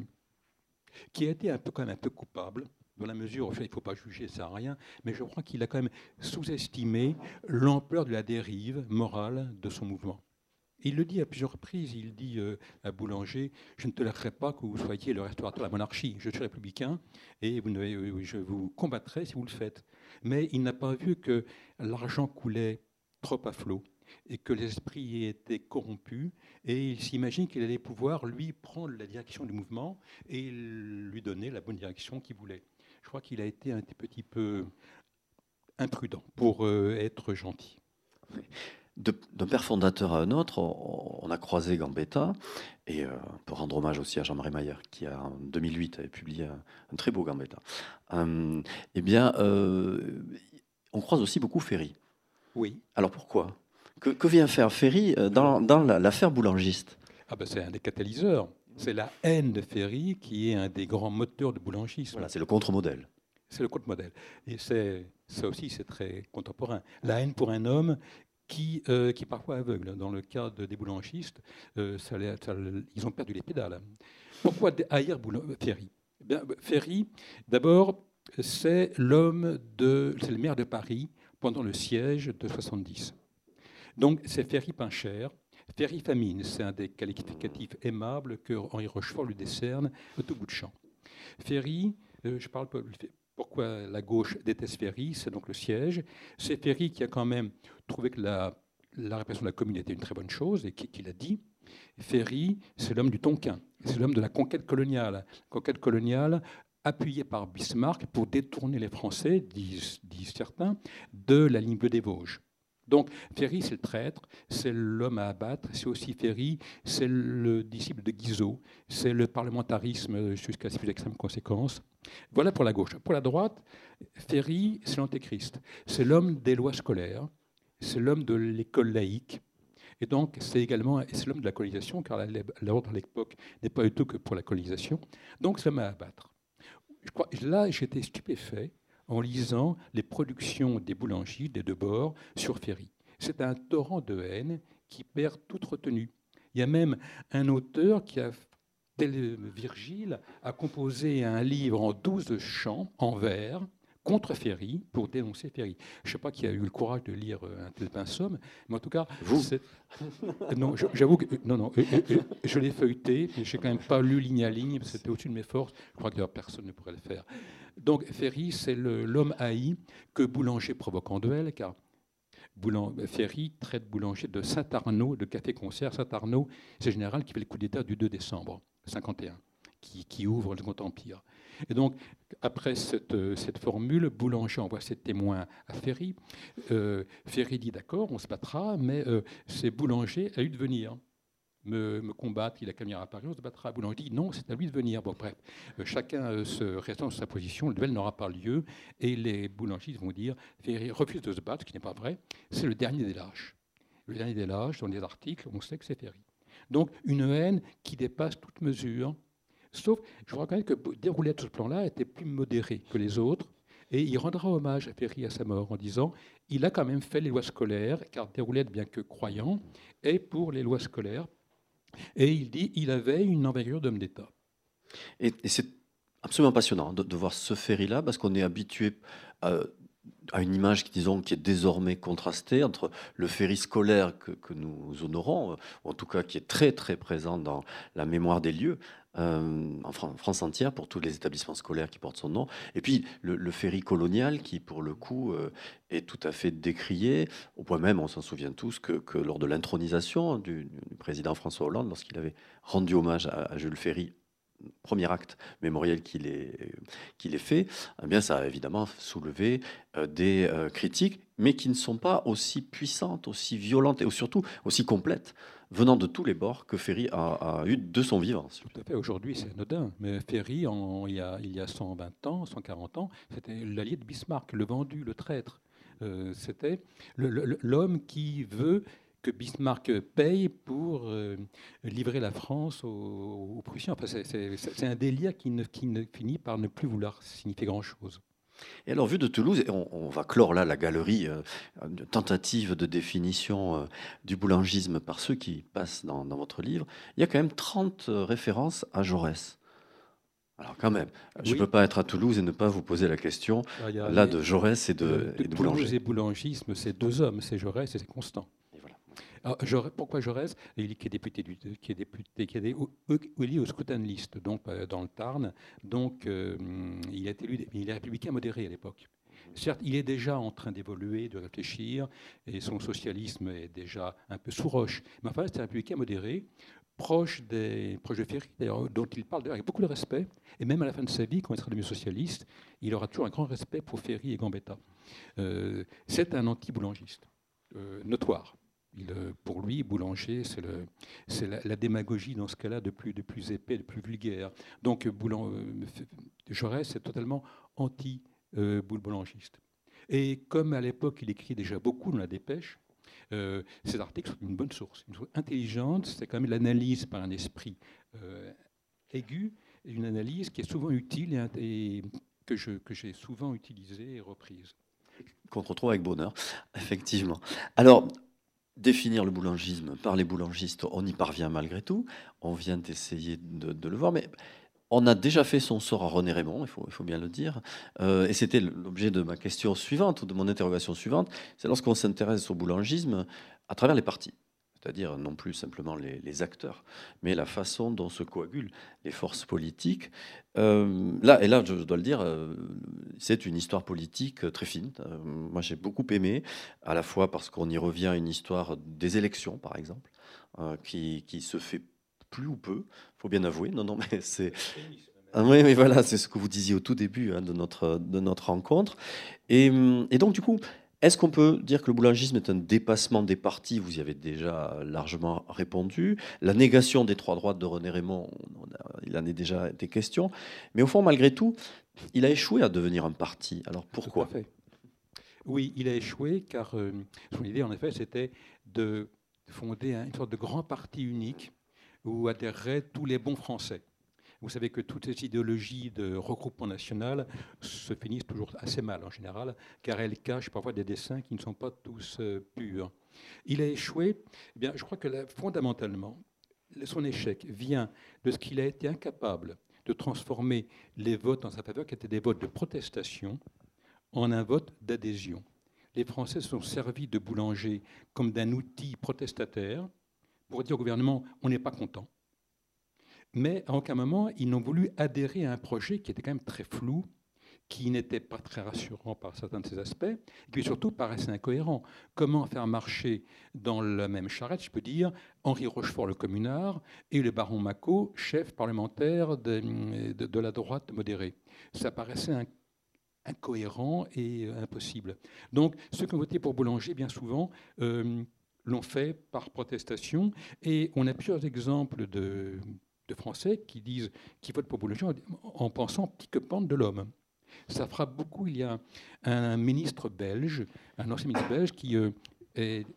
qui a été un peu quand même un peu coupable dans la mesure, il ne faut pas juger, ça n'a rien, mais je crois qu'il a quand même sous-estimé l'ampleur de la dérive morale de son mouvement. Il le dit à plusieurs reprises. Il dit euh, à Boulanger Je ne tolérerai pas que vous soyez le restaurateur de la monarchie. Je suis républicain et euh, je vous combattrai si vous le faites. Mais il n'a pas vu que l'argent coulait trop à flot et que l'esprit était corrompu. Et il s'imagine qu'il allait pouvoir, lui, prendre la direction du mouvement et lui donner la bonne direction qu'il voulait. Je crois qu'il a été un petit peu imprudent pour euh, être gentil d'un père fondateur à un autre, on, a croisé Gambetta, et euh, on peut rendre hommage aussi à Jean-Marie Maillard, qui en 2008 avait publié un, très beau Gambetta. Euh, eh bien, euh, on croise aussi beaucoup Ferry. Oui. Alors pourquoi? Que, vient faire Ferry dans, l'affaire boulangiste ah ben C'est un des catalyseurs. C'est la haine de Ferry qui est un des grands moteurs de boulangisme. Voilà, c'est le contre-modèle. C'est le contre-modèle. Et c'est, ça aussi, c'est très contemporain. La haine pour un homme qui, euh, qui est parfois aveugle. Dans le cas des boulangistes, euh, ça, ils ont perdu les pédales. Pourquoi haïr Ferry? Eh Ferry, d'abord, c'est l'homme de, c'est le maire de Paris pendant le siège de 70. Donc c'est Ferry Pincher. Ferry famine, c'est un des qualificatifs aimables que Henri Rochefort lui décerne au tout bout de champ. Ferry, euh, je parle pourquoi la gauche déteste Ferry? C'est donc le siège. C'est Ferry qui a quand même trouvé que la, répression de la commune était une très bonne chose et qui, l'a dit. Ferry, c'est l'homme du Tonkin, c'est l'homme de la conquête coloniale. La conquête coloniale appuyé par Bismarck pour détourner les Français, disent, certains, de la ligne bleue des Vosges. Donc Ferry, c'est le traître, c'est l'homme à abattre, c'est aussi Ferry, c'est le disciple de Guizot, c'est le parlementarisme jusqu'à ses plus extrêmes conséquences. Voilà pour la gauche. Pour la droite, Ferry, c'est l'antéchrist, c'est l'homme des lois scolaires, c'est l'homme de l'école laïque, et donc, c'est également c'est l'homme de la colonisation, car l'ordre à l'époque n'est pas du tout que pour la colonisation. Donc, ça m'a à abattre. Là, j'étais stupéfait en lisant les productions des boulangers, des deux bords, sur Ferry. C'est un torrent de haine qui perd toute retenue. Il y a même un auteur qui a tel Virgile, a composé un livre en douze chants, en vers, contre Ferry pour dénoncer Ferry. Je ne sais pas qui a eu le courage de lire euh, un tel pinsomme, mais en tout cas, vous. Non, j'avoue que non, non, euh, euh, je l'ai feuilleté, mais j'ai quand même pas lu ligne à ligne, c'était au-dessus de mes forces. Je crois que personne ne pourrait le faire. Donc Ferry, c'est l'homme haï que Boulanger provoque en duel, car Ferry traite Boulanger de Saint-Arnaud, de café-concert. Saint-Arnaud, c'est le général qui fait le coup d'État du 2 décembre 51, qui, qui ouvre le Grand Empire. Et donc, après cette, cette, formule, Boulanger envoie ses témoins à Ferry. Euh, Ferry dit d'accord, on se battra, mais euh, c'est Boulanger à lui de venir. Me, combattre, il a qu'à venir à Paris, on se battra. Boulanger dit non, c'est à lui de venir. Bon, bref, euh, chacun se restant dans sa position, le duel n'aura pas lieu, et les boulangistes vont dire Ferry refuse de se battre, ce qui n'est pas vrai, c'est le dernier des lâches. Le dernier des lâches, dans les articles, on sait que c'est Ferry. Donc, une haine qui dépasse toute mesure, Sauf, je reconnais que dérouler tout ce plan-là était plus modéré que les autres. Et il rendra hommage à Ferry à sa mort en disant il a quand même fait les lois scolaires, car Déroulette, bien que croyant, est pour les lois scolaires. Et il dit il avait une envergure d'homme d'État. Et, c'est absolument passionnant de, voir ce Ferry-là, parce qu'on est habitué à, à, une image, disons, qui est désormais contrastée entre le Ferry scolaire que, que, nous honorons, ou en tout cas qui est très très présent dans la mémoire des lieux, euh, en France entière pour tous les établissements scolaires qui portent son nom. Et puis le, ferry colonial qui, pour le coup, euh, est tout à fait décrié, au point même, on s'en souvient tous, que, lors de l'intronisation du, président François Hollande, lorsqu'il avait rendu hommage à, Jules Ferry premier acte mémoriel qu'il ait, fait, eh bien, ça a évidemment soulevé euh, des critiques, mais qui ne sont pas aussi puissantes, aussi violentes et surtout aussi complètes venant de tous les bords que Ferry a, eu de son vivant. Tout à fait. Aujourd'hui, c'est anodin. Mais Ferry, en, il, y a, il y a 120 ans, 140 ans, c'était l'allié de Bismarck, le vendu, le traître. Euh, c'était l'homme qui veut que Bismarck paye pour euh, livrer la France aux, Prussiens. Enfin, c'est un délire qui ne, qui ne finit par ne plus vouloir signifier grand-chose. Et alors, vu de Toulouse, et on, va clore là la galerie, euh, tentative de définition euh, du boulangisme par ceux qui passent dans, votre livre, il y a quand même 30 euh, références à Jaurès. Alors quand même, je ne peux pas être à Toulouse et ne pas vous poser la question ah, là de Jaurès et de, et de Toulouse et boulangisme, c'est deux hommes, c'est Jaurès et c'est Constant. Alors, pourquoi Jaurès Il qui est député, du, qui est député, qui est élu au scrutin de liste, donc euh, dans le Tarn. Donc, euh, il est élu, il est républicain modéré à l'époque. Certes, il est déjà en train d'évoluer, de réfléchir, et son socialisme est déjà un peu sous roche. Mais enfin, c'est un républicain modéré, proche des projets Ferry, dont il parle avec beaucoup de respect. Et même à la fin de sa vie, quand il sera devenu socialiste, il aura toujours un grand respect pour Ferry et Gambetta. Euh, c'est un anti-boulangiste, notoire. Euh, pour lui, Boulanger, c'est la, démagogie dans ce cas-là de plus, épais, de plus vulgaire. Donc Boulan, euh, Jaurès est totalement anti-boulangiste. Et comme à l'époque, il écrit déjà beaucoup dans la dépêche, euh, ces articles sont une bonne source, une source intelligente, c'est quand même l'analyse par un esprit aigu, une analyse qui est souvent utile et, et que j'ai souvent utilisée et reprise. Qu'on retrouve avec bonheur, effectivement. Alors, définir le boulangisme par les boulangistes, on y parvient malgré tout. On vient d'essayer de, le voir, mais on a déjà fait son sort à René Raymond, il faut, bien le dire. Euh, et c'était l'objet de ma question suivante, de mon interrogation suivante. C'est lorsqu'on s'intéresse au boulangisme à travers les partis c'est-à-dire non plus simplement les, acteurs, mais la façon dont se coagulent les forces politiques. Euh, là, et là, je dois le dire, euh, c'est une histoire politique très fine. Euh, moi, j'ai beaucoup aimé, à la fois parce qu'on y revient à une histoire des élections, par exemple, qui, qui, se fait plus ou peu, faut bien avouer. Non, non, mais c'est Ah oui, mais voilà, c'est ce que vous disiez au tout début hein, de, notre, de notre rencontre. Et, et donc, du coup, est-ce qu'on peut dire que le boulangisme est un dépassement des partis Vous y avez déjà largement répondu. La négation des trois droites de René Raymond, il en est déjà des questions. Mais au fond, malgré tout, il a échoué à devenir un parti. Alors pourquoi? Oui, il a échoué car euh, son idée, en effet, c'était de fonder une sorte de grand parti unique où adhéreraient tous les bons Français. Vous savez que toutes ces idéologies de regroupement national se finissent toujours assez mal en général, car elles cachent parfois des dessins qui ne sont pas tous euh, purs. Il a échoué. Eh bien, je crois que fondamentalement, son échec vient de ce qu'il a été incapable de transformer les votes en sa faveur, qui étaient des votes de protestation, en un vote d'adhésion. Les Français se sont servis de Boulanger comme d'un outil protestataire pour dire au gouvernement on n'est pas content mais à aucun moment, ils n'ont voulu adhérer à un projet qui était quand même très flou, qui n'était pas très rassurant par certains de ses aspects, et qui surtout paraissait incohérent. Comment faire marcher dans la même charrette, je peux dire, Henri Rochefort le communard et le baron Macot, chef parlementaire de, la droite modérée Ça paraissait incohérent et impossible. Donc, ceux qui ont voté pour Boulanger, bien souvent, euh, l'ont fait par protestation, et on a plusieurs exemples de de Français qui disent, qui votent pour Boulanger en pensant petit pente de l'homme. Ça frappe beaucoup. Il y a un ministre belge, un ancien ministre belge, qui euh,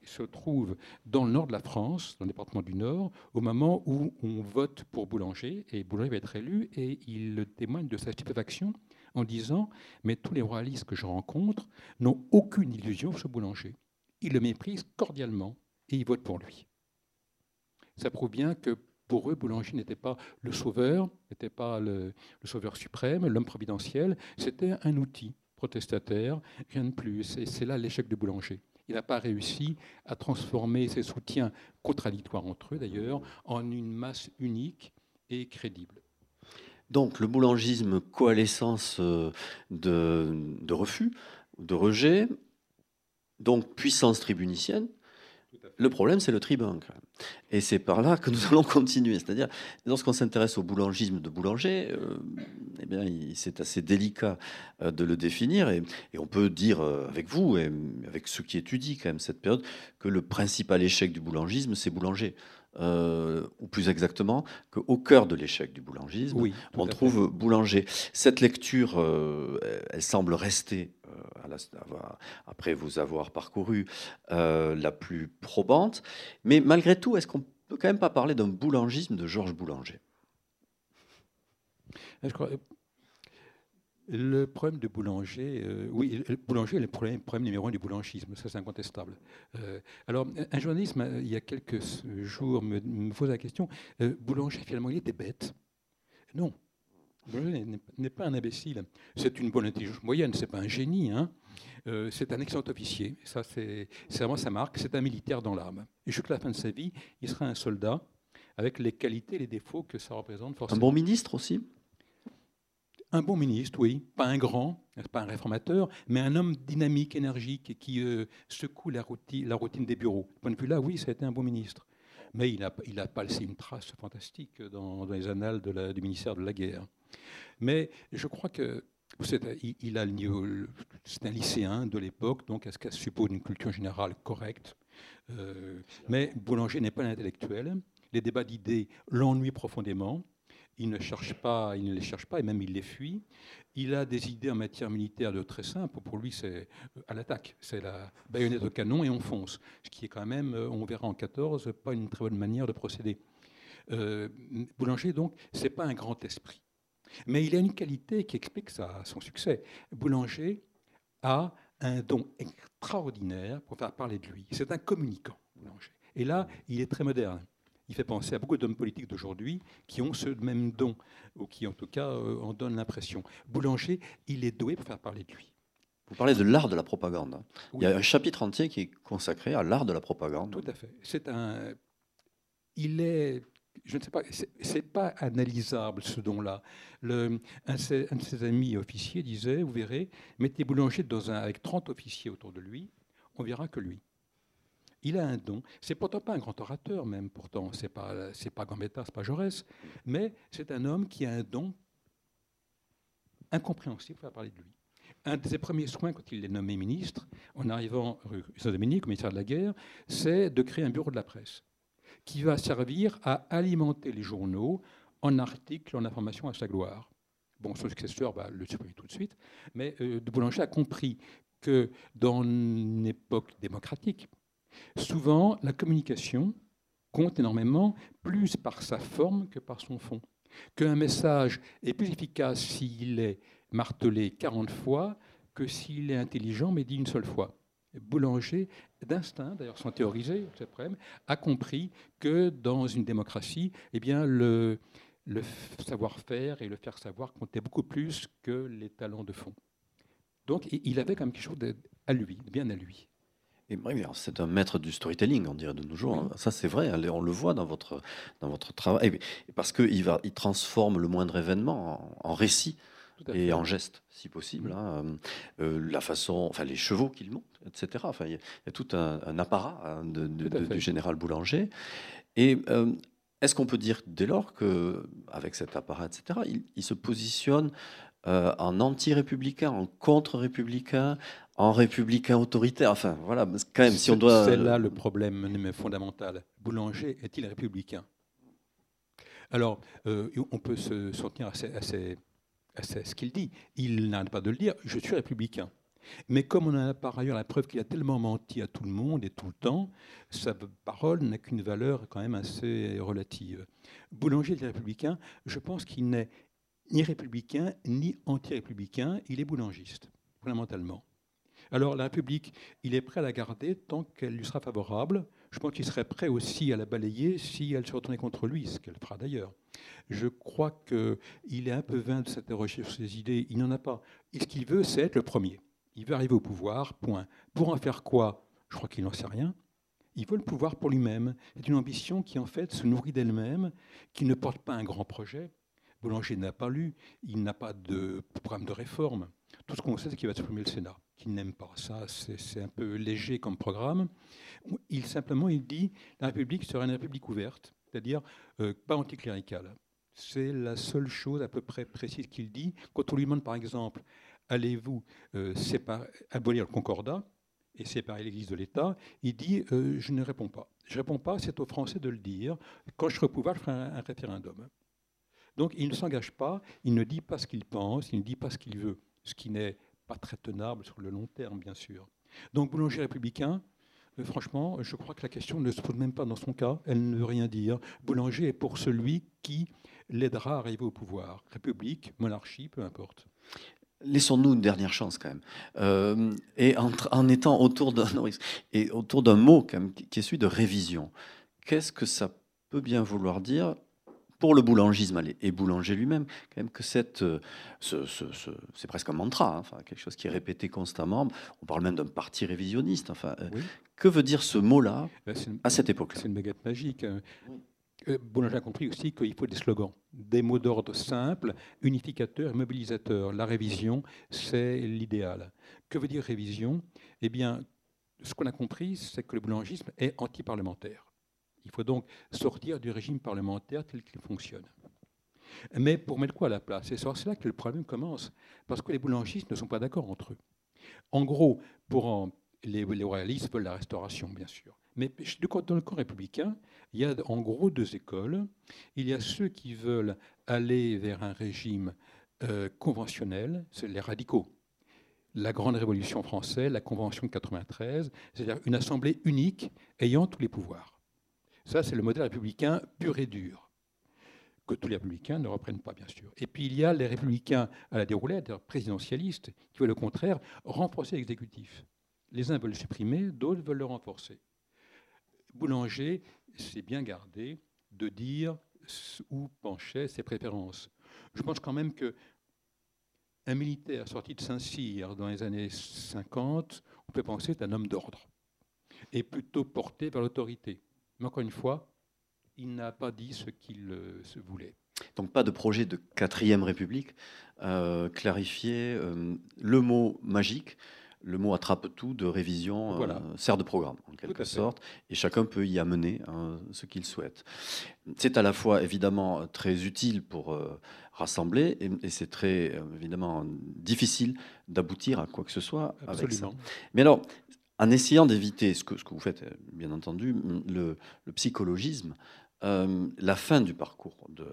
se trouve dans le nord de la France, dans le département du Nord, au moment où on vote pour Boulanger, et Boulanger va être élu, et il témoigne de sa stupéfaction en disant Mais tous les royalistes que je rencontre n'ont aucune illusion sur Boulanger. Ils le méprisent cordialement et ils votent pour lui. Ça prouve bien que pour eux, Boulanger n'était pas le sauveur, n'était pas le, sauveur suprême, l'homme providentiel, c'était un outil protestataire, rien de plus. Et c'est là l'échec de Boulanger. Il n'a pas réussi à transformer ses soutiens contradictoires entre eux d'ailleurs en une masse unique et crédible. Donc le boulangisme coalescence euh, de, de refus, de rejet, donc puissance tribunicienne, le problème, c'est le tribun. Et c'est par là que nous allons continuer. C'est-à-dire, lorsqu'on s'intéresse au boulangisme de boulanger, euh, eh bien, c'est assez délicat euh, de le définir. Et, on peut dire euh, avec vous, et avec ceux qui étudient quand même cette période, que le principal échec du boulangisme, c'est boulanger. Ou plus exactement, qu'au cœur de l'échec du boulangisme, on trouve boulanger. Cette lecture, elle semble rester après vous avoir parcouru, euh, la plus probante. Mais malgré tout, est-ce qu'on peut quand même pas parler d'un boulangisme de Georges Boulanger? Je crois, le problème de Boulanger, euh, oui, Boulanger est le problème, numéro un du boulangisme, ça c'est incontestable. Euh, alors, un journaliste, il y a quelques jours, me, pose la question Boulanger, finalement, il était bête Non, n'est pas un imbécile. C'est une bonne intelligence moyenne, c'est pas un génie. Hein. Euh, c'est un excellent officier. Ça, c'est vraiment sa marque. C'est un militaire dans l'âme. Et jusqu'à la fin de sa vie, il sera un soldat avec les qualités les défauts que ça représente forcément. Un bon ministre aussi? Un bon ministre, oui. Pas un grand, pas un réformateur, mais un homme dynamique, énergique qui euh, secoue la routine, des bureaux. De point de vue-là, oui, ça a été un bon ministre. Mais il a pas laissé une trace fantastique dans, les annales du ministère de la Guerre. Mais je crois que a c'est un lycéen de l'époque, donc est-ce qu'elle suppose une culture générale correcte? Euh, Mais Boulanger n'est pas un intellectuel. Les débats d'idées l'ennuient profondément. Il ne cherche pas, il ne les cherche pas, et même il les fuit. Il a des idées en matière militaire de très simples. Pour lui, c'est euh, à l'attaque, c'est la baïonnette au canon et on fonce. Ce qui est quand même, euh, on verra en 14, pas une très bonne manière de procéder. Boulanger, donc, c'est pas un grand esprit. Mais il a une qualité qui explique son succès. Boulanger a un don extraordinaire pour faire parler de lui. C'est un communicant, Boulanger. Et là, il est très moderne. Il fait penser à beaucoup d'hommes politiques d'aujourd'hui qui ont ce même don, ou qui en tout cas euh, en donnent l'impression. Boulanger, il est doué pour faire parler de lui. Vous parlez de l'art de la propagande. Il y a un chapitre entier qui est consacré à l'art de la propagande. Tout à fait. C'est un. Il est je ne sais pas, c'est pas analysable ce don-là. Un, un, de ses amis officiers disait, vous verrez, mettez Boulanger dans un, avec 30 officiers autour de lui, on verra que lui. Il a un don. C'est pourtant pas un grand orateur même, pourtant. C'est pas pas Gambetta, c'est pas Jaurès, mais c'est un homme qui a un don incompréhensible à parler de lui. Un de ses premiers soins, quand il est nommé ministre, en arrivant rue Saint-Dominique, au ministère de la Guerre, c'est de créer un bureau de la presse qui va servir à alimenter les journaux en articles, en informations à sa gloire. Bon, son successeur va le supprimer tout de suite, mais euh, de Boulanger a compris que dans une époque démocratique, souvent la communication compte énormément plus par sa forme que par son fond. Qu'un message est plus efficace s'il est martelé 40 fois que s'il est intelligent mais dit une seule fois. Boulanger, d'instinct, d'ailleurs sans théoriser, a compris que dans une démocratie, eh bien, le, savoir-faire et le faire savoir comptaient beaucoup plus que les talents de fond. Donc il avait quand même quelque chose à lui, bien à lui. Et c'est un maître du storytelling, on dirait de nos jours. Hein. Ça, c'est vrai, hein, on le voit dans votre, dans votre travail. Parce qu'il il transforme le moindre événement en, récit et en geste, si possible. Hein. Euh, la façon, enfin, les chevaux qu'il monte, etc. Enfin, il y, a tout un, apparat de, du général Boulanger. Et euh, est-ce qu'on peut dire dès lors que, avec cet apparat, etc., il se positionne euh, en anti-républicain, en contre-républicain, en républicain autoritaire. Enfin, voilà, quand même, si on doit. C'est là le problème fondamental. Boulanger est-il républicain? Alors, euh, on peut se, tenir à, ce qu'il dit. Il n'arrête pas de le dire je suis républicain. Mais comme on a par ailleurs la preuve qu'il a tellement menti à tout le monde et tout le temps, sa parole n'a qu'une valeur quand même assez relative. Boulanger est républicain, je pense qu'il n'est ni républicain, ni anti-républicain, il est boulangiste, fondamentalement. Alors la République, il est prêt à la garder tant qu'elle lui sera favorable. Je pense qu'il serait prêt aussi à la balayer si elle se retournait contre lui, ce qu'elle fera d'ailleurs. Je crois qu'il est un peu vain de s'interroger sur ses idées. Il n'en a pas. Et ce qu'il veut, c'est être le premier. Il veut arriver au pouvoir, point. Pour en faire quoi? Je crois qu'il n'en sait rien. Il veut le pouvoir pour lui-même. C'est une ambition qui, en fait, se nourrit d'elle-même, qui ne porte pas un grand projet, Boulanger n'a pas lu, il n'a pas de programme de réforme. Tout ce qu'on sait, c'est qu'il va supprimer le Sénat, qu'il n'aime pas. Ça, c'est un peu léger comme programme. Il simplement, il dit la République serait une République ouverte, c'est-à-dire euh, pas anticléricale. C'est la seule chose à peu près précise qu'il dit. Quand on lui demande, par exemple, allez-vous euh, abolir le Concordat et séparer l'Église de l'État, il dit euh, je ne réponds pas. Je ne réponds pas, c'est aux Français de le dire. Quand je serai au je ferai un référendum. Donc il ne s'engage pas, il ne dit pas ce qu'il pense, il ne dit pas ce qu'il veut, ce qui n'est pas très tenable sur le long terme, bien sûr. Donc Boulanger républicain, euh, franchement, je crois que la question ne se pose même pas dans son cas, elle ne veut rien dire. Boulanger est pour celui qui l'aidera à arriver au pouvoir. République, monarchie, peu importe. Laissons-nous une dernière chance quand même. Euh, et en, étant autour d'un et autour d'un mot qui est celui de révision. Qu'est-ce que ça peut bien vouloir dire pour le boulangisme et Boulanger lui-même, quand même que cette, euh, c'est presque un mantra, hein, enfin, quelque chose qui est répété constamment. On parle même d'un parti révisionniste. Enfin, euh, que veut dire ce mot-là à cette époque C'est une baguette magique. Hein. Euh, Boulanger a compris aussi qu'il faut des slogans, des mots d'ordre simples, unificateurs et mobilisateurs. La révision, c'est l'idéal. Que veut dire révision? Eh bien, ce qu'on a compris, c'est que le boulangisme est anti-parlementaire. Il faut donc sortir du régime parlementaire tel qu'il fonctionne. Mais pour mettre quoi à la place? C'est là que le problème commence, parce que les boulangistes ne sont pas d'accord entre eux. En gros, pour les, royalistes veulent la restauration, bien sûr. Mais dans le camp républicain, il y a en gros deux écoles. Il y a ceux qui veulent aller vers un régime euh, conventionnel, c'est les radicaux. La Grande Révolution française, la Convention de 93, c'est-à-dire une assemblée unique ayant tous les pouvoirs. Ça, c'est le modèle républicain pur et dur, que tous les républicains ne reprennent pas, bien sûr. Et puis il y a les républicains à la déroulette, présidentialistes, qui veulent au contraire renforcer l'exécutif. Les uns veulent le supprimer, d'autres veulent le renforcer. Boulanger s'est bien gardé de dire où penchaient ses préférences. Je pense quand même que un militaire sorti de Saint-Cyr dans les années 50, on peut penser est un homme d'ordre, et plutôt porté vers l'autorité. Mais encore une fois, il n'a pas dit ce qu'il euh, se voulait. Donc pas de projet de quatrième république. Euh, clarifier euh, le mot magique, le mot attrape tout de révision Voilà. euh, sert de programme, en quelque fait. sorte, et chacun peut y amener hein, ce qu'il souhaite. C'est à la fois évidemment très utile pour rassembler, et, et c'est très évidemment difficile d'aboutir à quoi que ce soit avec ça. Absolument. Mais alors, en essayant d'éviter ce que, vous faites, euh, bien entendu, le, le psychologisme, euh, la fin du parcours de,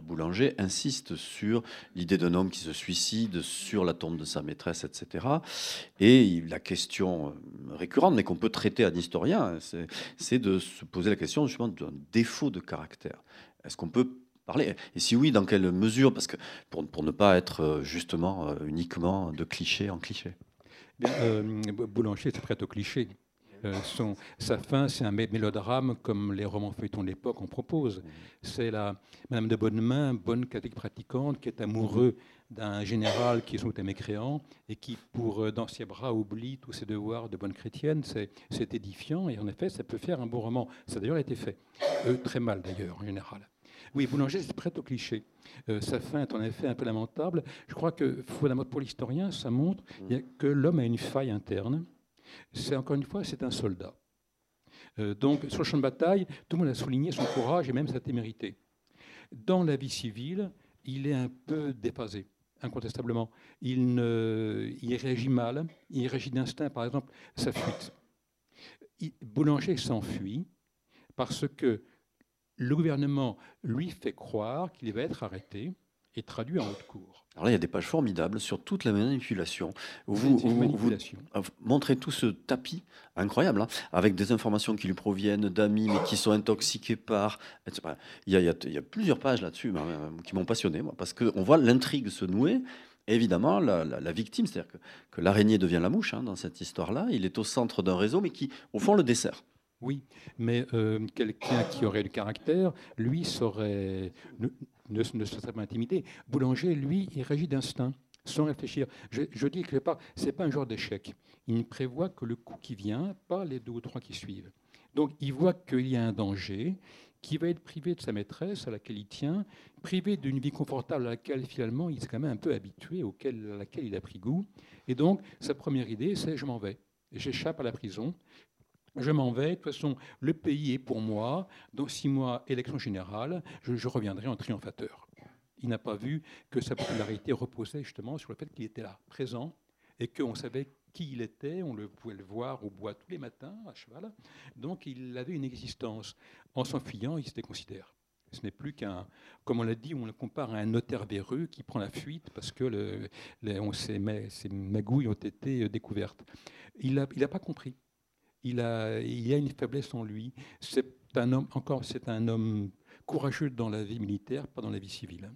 Boulanger insiste sur l'idée d'un homme qui se suicide, sur la tombe de sa maîtresse, etc. Et la question euh, récurrente, mais qu'on peut traiter à un historien, c'est- de se poser la question justement d'un défaut de caractère. Est-ce qu'on peut parler Et si oui, dans quelle mesure? Parce que pour, pour ne pas être justement uniquement de cliché en cliché. Bien, euh, Boulanger, c'est prêt au cliché. Euh, son- sa fin, c'est un mé- mélodrame comme les romans feuilletons de l'époque en proposent. C'est la Madame de Bonnemain, bonne catholique pratiquante, qui est amoureux d'un général qui est sans doute un mécréant et qui, pour euh, dans ses bras, oublie tous ses devoirs de bonne chrétienne. C'est édifiant et en effet, ça peut faire un bon roman. Ça d'ailleurs a été fait. Très mal d'ailleurs, en général. Oui, Boulanger, c'est prêt au cliché. Euh, sa fin est en effet un peu lamentable. Je crois que, pour l'historien, ça montre a que l'homme a une faille interne. C'est encore une fois, c'est un soldat. Euh, donc, sur le champ de bataille, tout le monde a souligné son courage et même sa témérité. Dans la vie civile, il est un peu déphasé, incontestablement. Il, ne, il réagit mal, il réagit d'instinct, par exemple, sa fuite. Il- Boulanger s'enfuit parce que le gouvernement lui fait croire qu'il va être arrêté et traduit en haute cour. Alors là, il y a des pages formidables sur toute la manipulation. Vous, manipulation. vous montrez tout ce tapis incroyable, hein, avec des informations qui lui proviennent d'amis, mais qui sont intoxiqués par. etc. Il y a, il y plusieurs pages là-dessus euh, qui m'ont passionné, moi, parce qu'on voit l'intrigue se nouer. Et évidemment, la, la- la victime, c'est-à-dire que, que l'araignée devient la mouche hein, dans cette histoire-là. Il est au centre d'un réseau, mais qui, au fond, le dessert. Oui, mais euh, quelqu'un qui aurait du caractère, lui, saurait, ne, ne, ne se serait pas intimidé. Boulanger, lui, il réagit d'instinct, sans réfléchir. Je, dis part, ce n'est pas un genre d'échec. Il ne prévoit que le coup qui vient, pas les deux ou trois qui suivent. Donc, il voit qu'il y a un danger, qu'il va être privé de sa maîtresse à laquelle il tient, privé d'une vie confortable à laquelle, finalement, il s'est quand même un peu habitué, auquel, à laquelle il a pris goût. Et donc, sa première idée, c'est je m'en vais. J'échappe à la prison, je m'en vais. De toute façon, le pays est pour moi. Dans six mois, élection générale, je, reviendrai en triomphateur. Il n'a pas vu que sa popularité reposait justement sur le fait qu'il était là, présent, et qu'on savait qui il était. On le pouvait le voir au bois tous les matins, à cheval. Donc, il avait une existence. En s'enfuyant, il se déconsidère. Ce n'est plus qu'un, comme on l'a dit, on le compare à un notaire véreux qui prend la fuite parce que on, ses, ma- ses magouilles ont été découvertes. Il n'a il pas compris il a, il a une faiblesse en lui. C'est un homme, encore, c'est un homme courageux dans la vie militaire, pas dans la vie civile.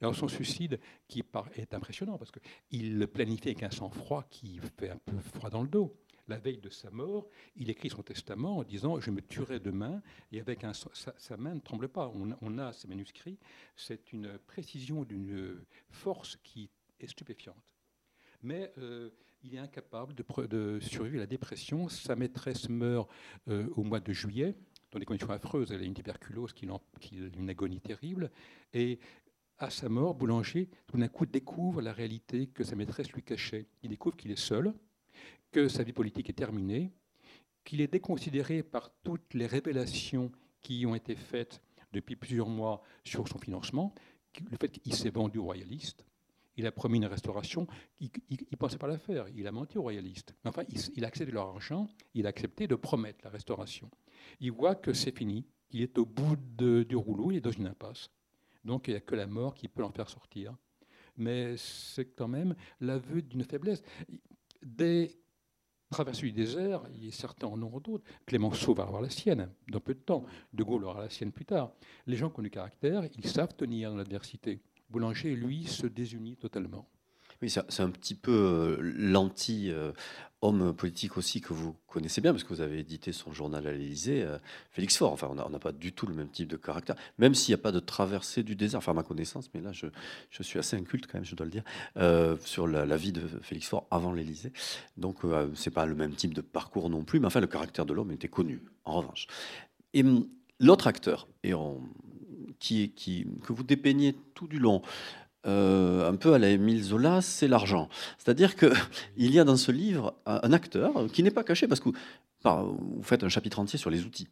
Alors son suicide, qui est impressionnant, parce qu'il le planifie avec un sang-froid qui fait un peu froid dans le dos. La veille de sa mort, il écrit son testament en disant Je me tuerai demain, et avec sa, main ne tremble pas. On a ces manuscrits, c'est une précision d'une force qui est stupéfiante. Mais euh, il est incapable de, survivre à la dépression. Sa maîtresse meurt euh, au mois de juillet, dans des conditions affreuses. Elle a une tuberculose qui, qui une agonie terrible. Et à sa mort, Boulanger, tout d'un coup, découvre la réalité que sa maîtresse lui cachait. Il découvre qu'il est seul, que sa vie politique est terminée, qu'il est déconsidéré par toutes les révélations qui ont été faites depuis plusieurs mois sur son financement, le fait qu'il s'est vendu aux royalistes. Il a promis une restauration, il ne pensait pas la faire, il a menti aux royalistes. Mais enfin, il, il a accepté leur argent, il a accepté de promettre la restauration. Il voit que c'est fini, il est au bout du rouleau, il est dans une impasse. Donc il n'y a que la mort qui peut l'en faire sortir. Mais c'est quand même l'aveu d'une faiblesse. Des traversées du désert, a certains en auront d'autres. Clémenceau va avoir la sienne dans peu de temps. De Gaulle aura la sienne plus tard. Les gens qui ont du caractère, ils savent tenir dans l'adversité. Boulanger, lui, se désunit totalement. Oui, c'est un petit peu euh, l'anti-homme politique aussi que vous connaissez bien, parce que vous avez édité son journal à l'Élysée, euh, Félix Faure. Enfin, on n'a pas du tout le même type de caractère, même s'il n'y a pas de traversée du désert, enfin, ma connaissance, mais là, je, suis assez inculte quand même, je dois le dire, euh, sur la, la vie de Félix Faure avant l'Élysée. Donc, euh, c'est pas le même type de parcours non plus, mais enfin, le caractère de l'homme était connu, en revanche. Et hum, l'autre acteur, et on- qui, que vous dépeignez tout du long, un peu à la Émile Zola, c'est l'argent. C'est-à-dire qu'il y a dans ce livre un acteur qui n'est pas caché parce que vous faites un chapitre entier sur les outils.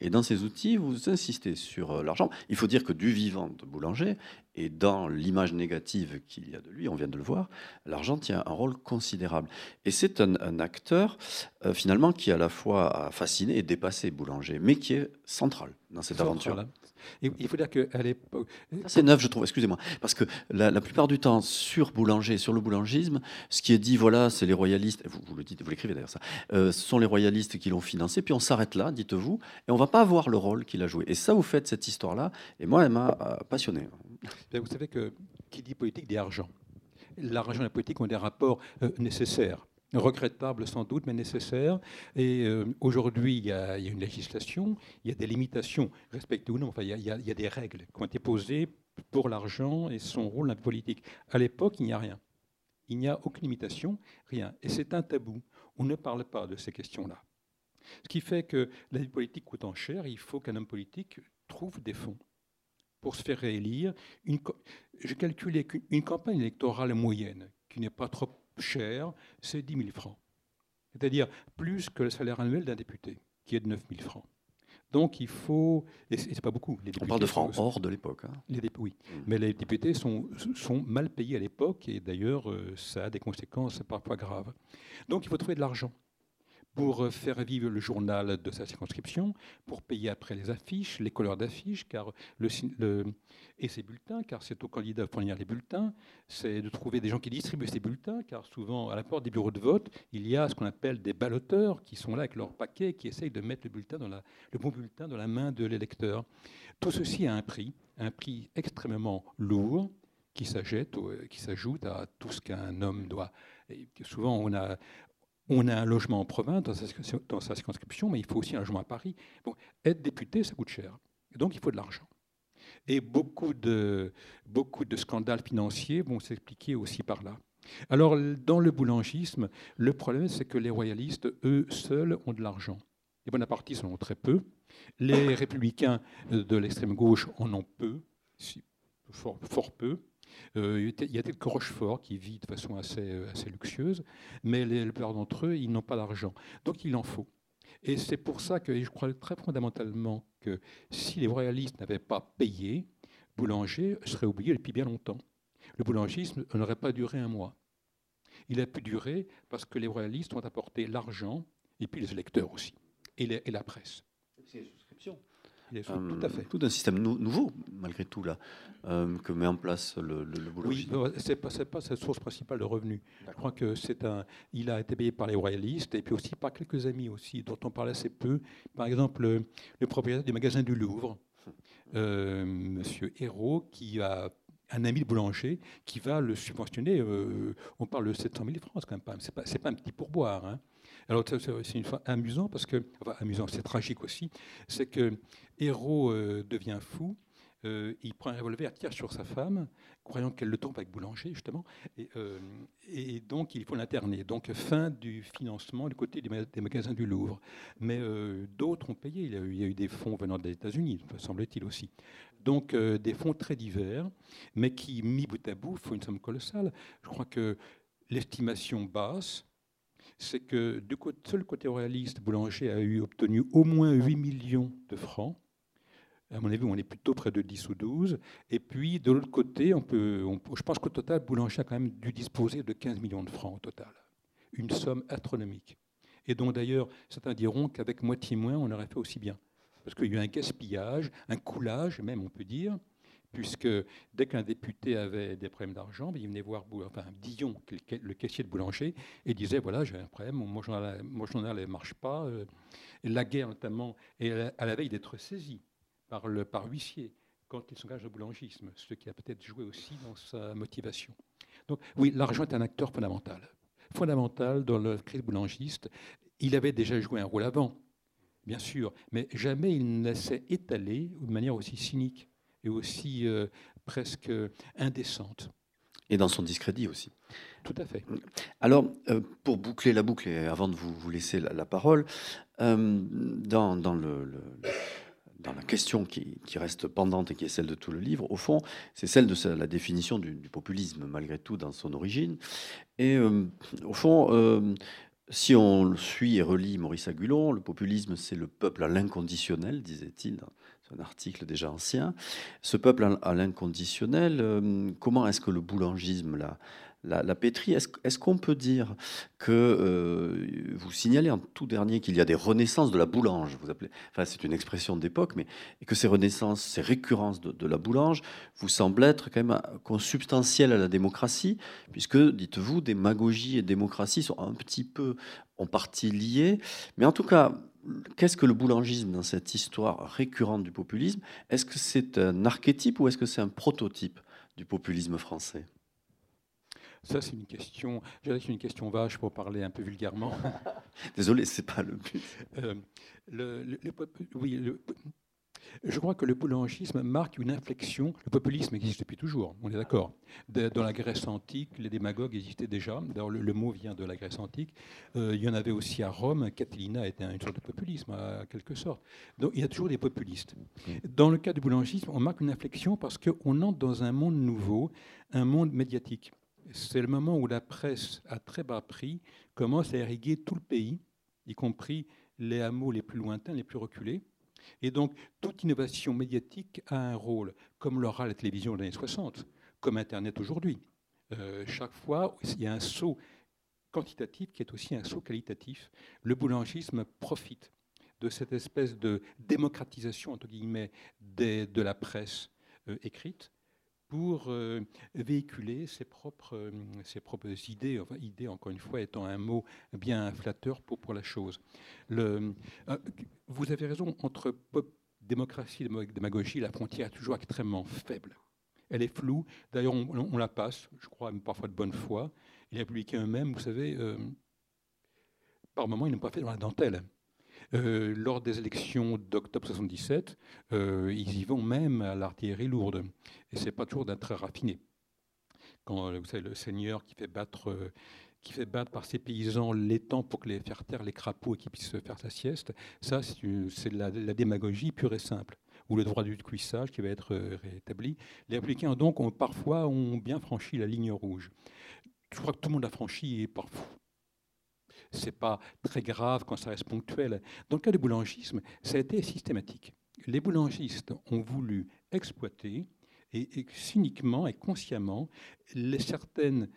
Et dans ces outils, vous insistez sur euh, l'argent. Il faut dire que du vivant de Boulanger, et dans l'image négative qu'il y a de lui, on vient de le voir, l'argent tient un rôle considérable. Et c'est un, acteur, euh, finalement, qui à la fois a fasciné et dépassé Boulanger, mais qui est central dans cette aventure il faut dire qu'à l'époque. C'est neuf, je trouve, excusez-moi. Parce que la, plupart du temps, sur Boulanger, sur le boulangisme, ce qui est dit, voilà, c'est les royalistes, vous, vous le dites, vous l'écrivez d'ailleurs ça, euh, ce sont les royalistes qui l'ont financé, puis on s'arrête là, dites-vous, et on va pas voir le rôle qu'il a joué. Et ça, vous faites cette histoire-là, et moi, elle m'a euh, passionné. Vous savez que qui dit politique dit argent. L'argent et la politique ont des rapports euh, nécessaires regrettable sans doute, mais nécessaire. Et euh, aujourd'hui, il, y, a une législation, il y a des limitations respectées ou non. Enfin, il y, a, des règles qui ont été posées pour l'argent et son rôle dans la politique. À l'époque, il n'y a rien. Il n'y a aucune limitation, rien. Et c'est un tabou. On ne parle pas de ces questions-là. Ce qui fait que la vie politique coûtant cher, il faut qu'un homme politique trouve des fonds pour se faire réélire. Je calculais qu'une campagne électorale moyenne, qui n'est pas trop cher, c'est 10 000 francs. C'est-à-dire plus que le salaire annuel d'un député, qui est de 9 000 francs. Donc il faut, et c'est pas beaucoup. On parle de francs hors de l'époque. Hein. Oui, mmh. mais les députés sont, sont mal payés à l'époque et d'ailleurs euh, ça a des conséquences parfois graves. Donc il faut trouver de l'argent pour euh, faire vivre le journal de sa circonscription, pour payer après les affiches, les couleurs d'affiches, car le, et ses bulletins, car c'est au candidat de fournir les bulletins, c'est de trouver des gens qui distribuent ces bulletins, car souvent à la porte des bureaux de vote, il y a ce qu'on appelle des balloteurs qui sont là avec leur paquet, qui essayent de mettre le, bulletin dans le bon bulletin dans la main de l'électeur. Tout ceci a un prix, un prix extrêmement lourd, qui s'ajoute à tout ce qu'un homme doit. Et souvent, on a, on a un logement en province dans sa, circonscription, mais il faut aussi un logement à Paris. Bon, être député, ça coûte cher. donc il faut de l'argent. Et beaucoup de, beaucoup de scandales financiers vont s'expliquer aussi par là. Alors, dans le boulangisme, le problème, c'est que les royalistes, eux seuls, ont de l'argent. Les bonapartistes en ont très peu. Les républicains de l'extrême gauche en ont peu, fort peu. Euh, il y a quelques Rochefort qui vivent de façon assez, euh, luxueuse, mais les, la plupart d'entre eux, ils n'ont pas d'argent. Donc il en faut. Et c'est pour ça que je crois très fondamentalement que si les royalistes n'avaient pas payé, Boulanger serait oublié depuis bien longtemps. Le boulangisme n'aurait pas duré un mois. Il a pu durer parce que les royalistes ont apporté l'argent, et puis les électeurs aussi, et, la presse. C'est souscription tout à fait. Tout un système nouveau, malgré tout, là, euh, que met en place le, le, Oui, ce n'est pas, pas, sa source principale de revenus. Je crois que c'est un. Il a été payé par les royalistes et puis aussi par quelques amis aussi, dont on parle assez peu. Par exemple, le, propriétaire du magasin du Louvre, euh, Monsieur Hérault, qui a un ami de boulanger qui va le subventionner. Euh, on parle de 700 000 francs, quand même. C'est pas, pas un petit pourboire. Hein. Alors c'est une fois amusant parce que, enfin amusant, c'est tragique aussi, c'est que Héros euh, devient fou. Euh, il prend un revolver, tire sur sa femme, croyant qu'elle le trompe avec Boulanger, justement, et, euh, donc il faut l'interner. Donc fin du financement du côté des, magasins du Louvre. Mais d'autres ont payé. Il y, a eu, il y, a eu, des fonds venant des États-Unis, semble-t-il aussi. Donc des fonds très divers, mais qui, mis bout à bout, font une somme colossale. Je crois que l'estimation basse, c'est que du seul côté royaliste, Boulanger a eu obtenu au moins 8 millions de francs. À mon avis, on est plutôt près de 10 ou 12. Et puis, de l'autre côté, on peut, je pense qu'au total, Boulanger a quand même dû disposer de 15 millions de francs au total. Une somme astronomique. Et donc, d'ailleurs, certains diront qu'avec moitié moins, on aurait fait aussi bien. Parce qu'il y a eu un gaspillage, un coulage, même, on peut dire, puisque dès qu'un député avait des problèmes d'argent, ben, il venait voir enfin, Dillon, le caissier de boulanger, et disait voilà, j'ai un problème, mon journal, ne marche pas. Euh, la guerre, notamment, et à la veille d'être saisi par, le, par huissier quand il s'engage au boulangisme, ce qui a peut-être joué aussi dans sa motivation. Donc, oui, l'argent est un acteur fondamental. Fondamental dans le crise boulangiste. Il avait déjà joué un rôle avant, bien sûr, mais jamais il ne s'est étalé de manière aussi cynique et aussi euh, presque indécente. Et dans son discrédit aussi. Tout à fait. Alors, euh, pour boucler la boucle, et avant de vous, vous laisser la, parole, euh, dans, dans le, dans la question qui, reste pendante et qui est celle de tout le livre, au fond, c'est celle de la définition du, populisme, malgré tout, dans son origine. Et au fond, si on suit et relit Maurice Agulon, le populisme, c'est le peuple à l'inconditionnel, disait-il. Un article déjà ancien. Ce peuple à l'inconditionnel, comment est-ce que le boulangisme l'a la, pétrie. Est-ce qu'on peut dire que euh, vous signalez en tout dernier qu'il y a des renaissances de la boulange vous appelez, enfin, C'est une expression d'époque, mais que ces renaissances, ces récurrences de, la boulange vous semblent être quand même consubstantielles à la démocratie, puisque, dites-vous, démagogie et démocratie sont un petit peu en partie liées. Mais en tout cas, qu'est-ce que le boulangisme dans cette histoire récurrente du populisme? Est-ce que c'est un archétype ou est-ce que c'est un prototype du populisme français? Ça, c'est une question, c'est une question vache pour parler un peu vulgairement. Désolé, c'est pas le but. Euh, le, oui, je crois que le boulangisme marque une inflexion. Le populisme existe depuis toujours, on est d'accord. Dans la Grèce antique, les démagogues existaient déjà. D'ailleurs, le, mot vient de la Grèce antique. Euh, il y en avait aussi à Rome. Catilina était une sorte de populisme, à quelque sorte. Donc, il y a toujours des populistes. Dans le cas du boulangisme, on marque une inflexion parce qu'on entre dans un monde nouveau, un monde médiatique c'est le moment où la presse, à très bas prix, commence à irriguer tout le pays, y compris les hameaux les plus lointains, les plus reculés. Et donc, toute innovation médiatique a un rôle, comme l'aura la télévision des années 60, comme Internet aujourd'hui. Euh, chaque fois, il y a un saut quantitatif qui est aussi un saut qualitatif. Le boulangisme profite de cette espèce de démocratisation, entre guillemets, de la presse euh, écrite pour euh, véhiculer ses propres, euh, ses propres idées, enfin, idées encore une fois étant un mot bien flatteur pour, la chose. Euh, vous avez raison, entre démocratie et démagogie, la frontière est toujours extrêmement faible. Elle est floue, d'ailleurs on, la passe, je crois parfois de bonne foi. Les républicains eux-mêmes, vous savez, par moments ils n'ont pas fait dans la dentelle. Euh, lors des élections d'octobre 77, euh, ils y vont même à l'artillerie lourde. Et c'est pas toujours d'un très raffiné. Quand euh, vous savez, le seigneur qui fait battre qui fait battre par ses paysans l'étang pour que les faire taire les crapauds et qu'ils puissent faire sa sieste, ça c'est la, la, démagogie pure et simple, ou le droit du cuissage qui va être rétabli. Les républicains donc ont parfois ont bien franchi la ligne rouge. Je crois que tout le monde a franchi et parfois c'est pas très grave quand ça reste ponctuel. Dans le cas du boulangisme, ça a été systématique. Les boulangistes ont voulu exploiter et, cyniquement et les certaines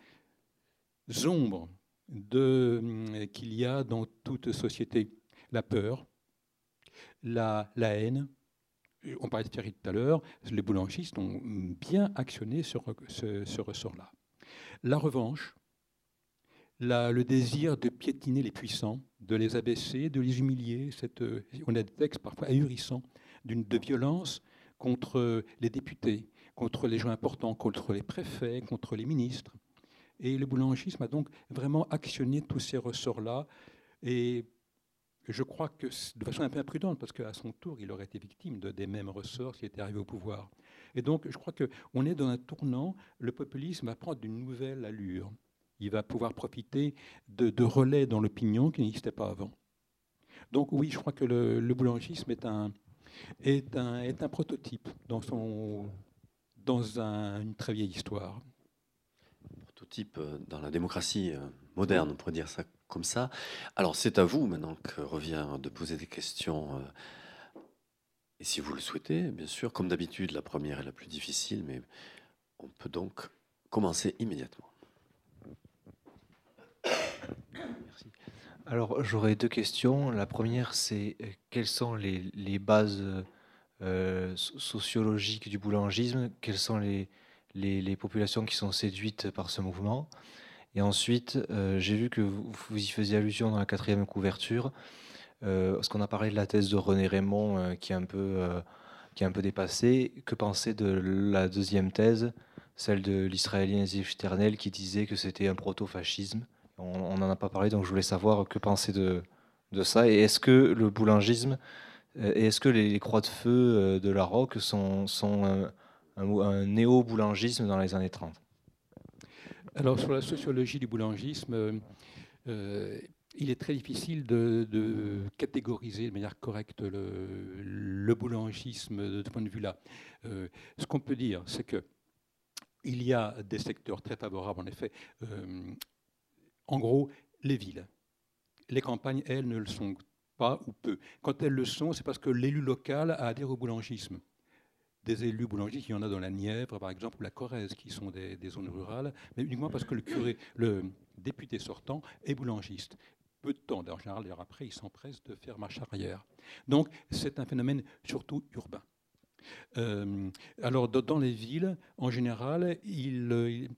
ombres qu'il y a dans toute société. La peur, la, haine, on parlait de Thierry tout à l'heure, les boulangistes ont bien actionné ce ressort-là. La revanche, le désir de piétiner les puissants, de les abaisser, de les humilier. Cette, euh, on a des textes parfois ahurissants de violence contre les députés, contre les gens importants, contre les préfets, contre les ministres. Et le boulangisme a donc vraiment actionné tous ces ressorts-là. Et je crois que de façon un peu imprudente, parce qu'à son tour, il aurait été victime de, des mêmes ressorts s'il était arrivé au pouvoir. Et donc, je crois qu'on est dans un tournant. Le populisme va prendre une nouvelle allure il va pouvoir profiter de, relais dans l'opinion qui n'existaient pas avant. Donc oui, je crois que le, boulangisme est un, prototype dans, son, dans une très vieille histoire. Prototype euh, dans la démocratie euh, moderne, on pourrait dire ça comme ça. Alors c'est à vous maintenant que revient de poser des questions. Euh, et si vous le souhaitez, bien sûr, comme d'habitude, la première est la plus difficile, mais on peut donc commencer immédiatement. Alors, j'aurais deux questions. La première, c'est euh, quelles sont les, bases euh, sociologiques du boulangisme? Quelles sont les, populations qui sont séduites par ce mouvement? Et ensuite, euh, j'ai vu que vous, y faisiez allusion dans la quatrième couverture, parce qu'on a parlé de la thèse de René Raymond qui, est un peu, qui est un peu dépassée. Que penser de la deuxième thèse, celle de l'israélien Zif qui disait que c'était un proto-fascisme? On n'en a pas parlé, donc je voulais savoir que penser de, ça. Et est-ce que le boulangisme euh, et est-ce que les, croix de feu euh, de la Roque sont, sont un, néo-boulangisme dans les années 30 Alors sur la sociologie du boulangisme, euh, il est très difficile de, catégoriser de manière correcte le, boulangisme de ce point de vue-là. Ce qu'on peut dire, c'est que il y a des secteurs très favorables, en effet. En gros, les villes. Les campagnes, elles, ne le sont pas ou peu. Quand elles le sont, c'est parce que l'élu local a adhéré au boulangisme. Des élus boulangistes, il y en a dans la Nièvre, par exemple, ou la Corrèze, qui sont des, zones rurales, mais uniquement parce que le curé, le député sortant, est boulangiste peu de temps, en général, après, il s'empresse de faire marche arrière. Donc, c'est un phénomène surtout urbain. Euh, alors, dans les villes, en général, il,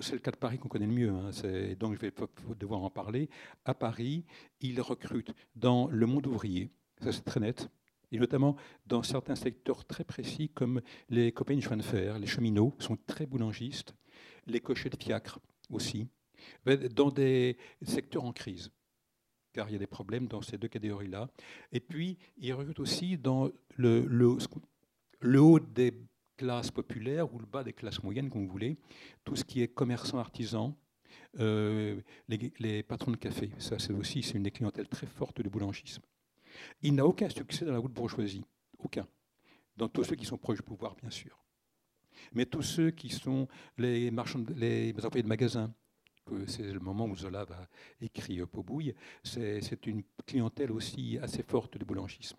c'est le cas de Paris qu'on connaît le mieux, hein, donc je vais devoir en parler. À Paris, ils recrutent dans le monde ouvrier, ça c'est très net, et notamment dans certains secteurs très précis comme les compagnies de chemin de fer, les cheminots sont très boulangistes, les cochers de fiacre aussi, dans des secteurs en crise, car il y a des problèmes dans ces deux catégories-là. Et puis, il recrute aussi dans le, haut des classes populaires ou le bas des classes moyennes, comme vous voulez, tout ce qui est commerçant, artisan, euh, les, patrons de café. Ça, c'est aussi une des clientèles très fortes du boulangisme. Il n'a aucun succès dans la haute bourgeoisie, aucun. Dans tous ceux qui sont proches du pouvoir, bien sûr. Mais tous ceux qui sont les, marchands, les employés de magasins, c'est le moment où Zola va écrire Pobouille, c'est une clientèle aussi assez forte du boulangisme.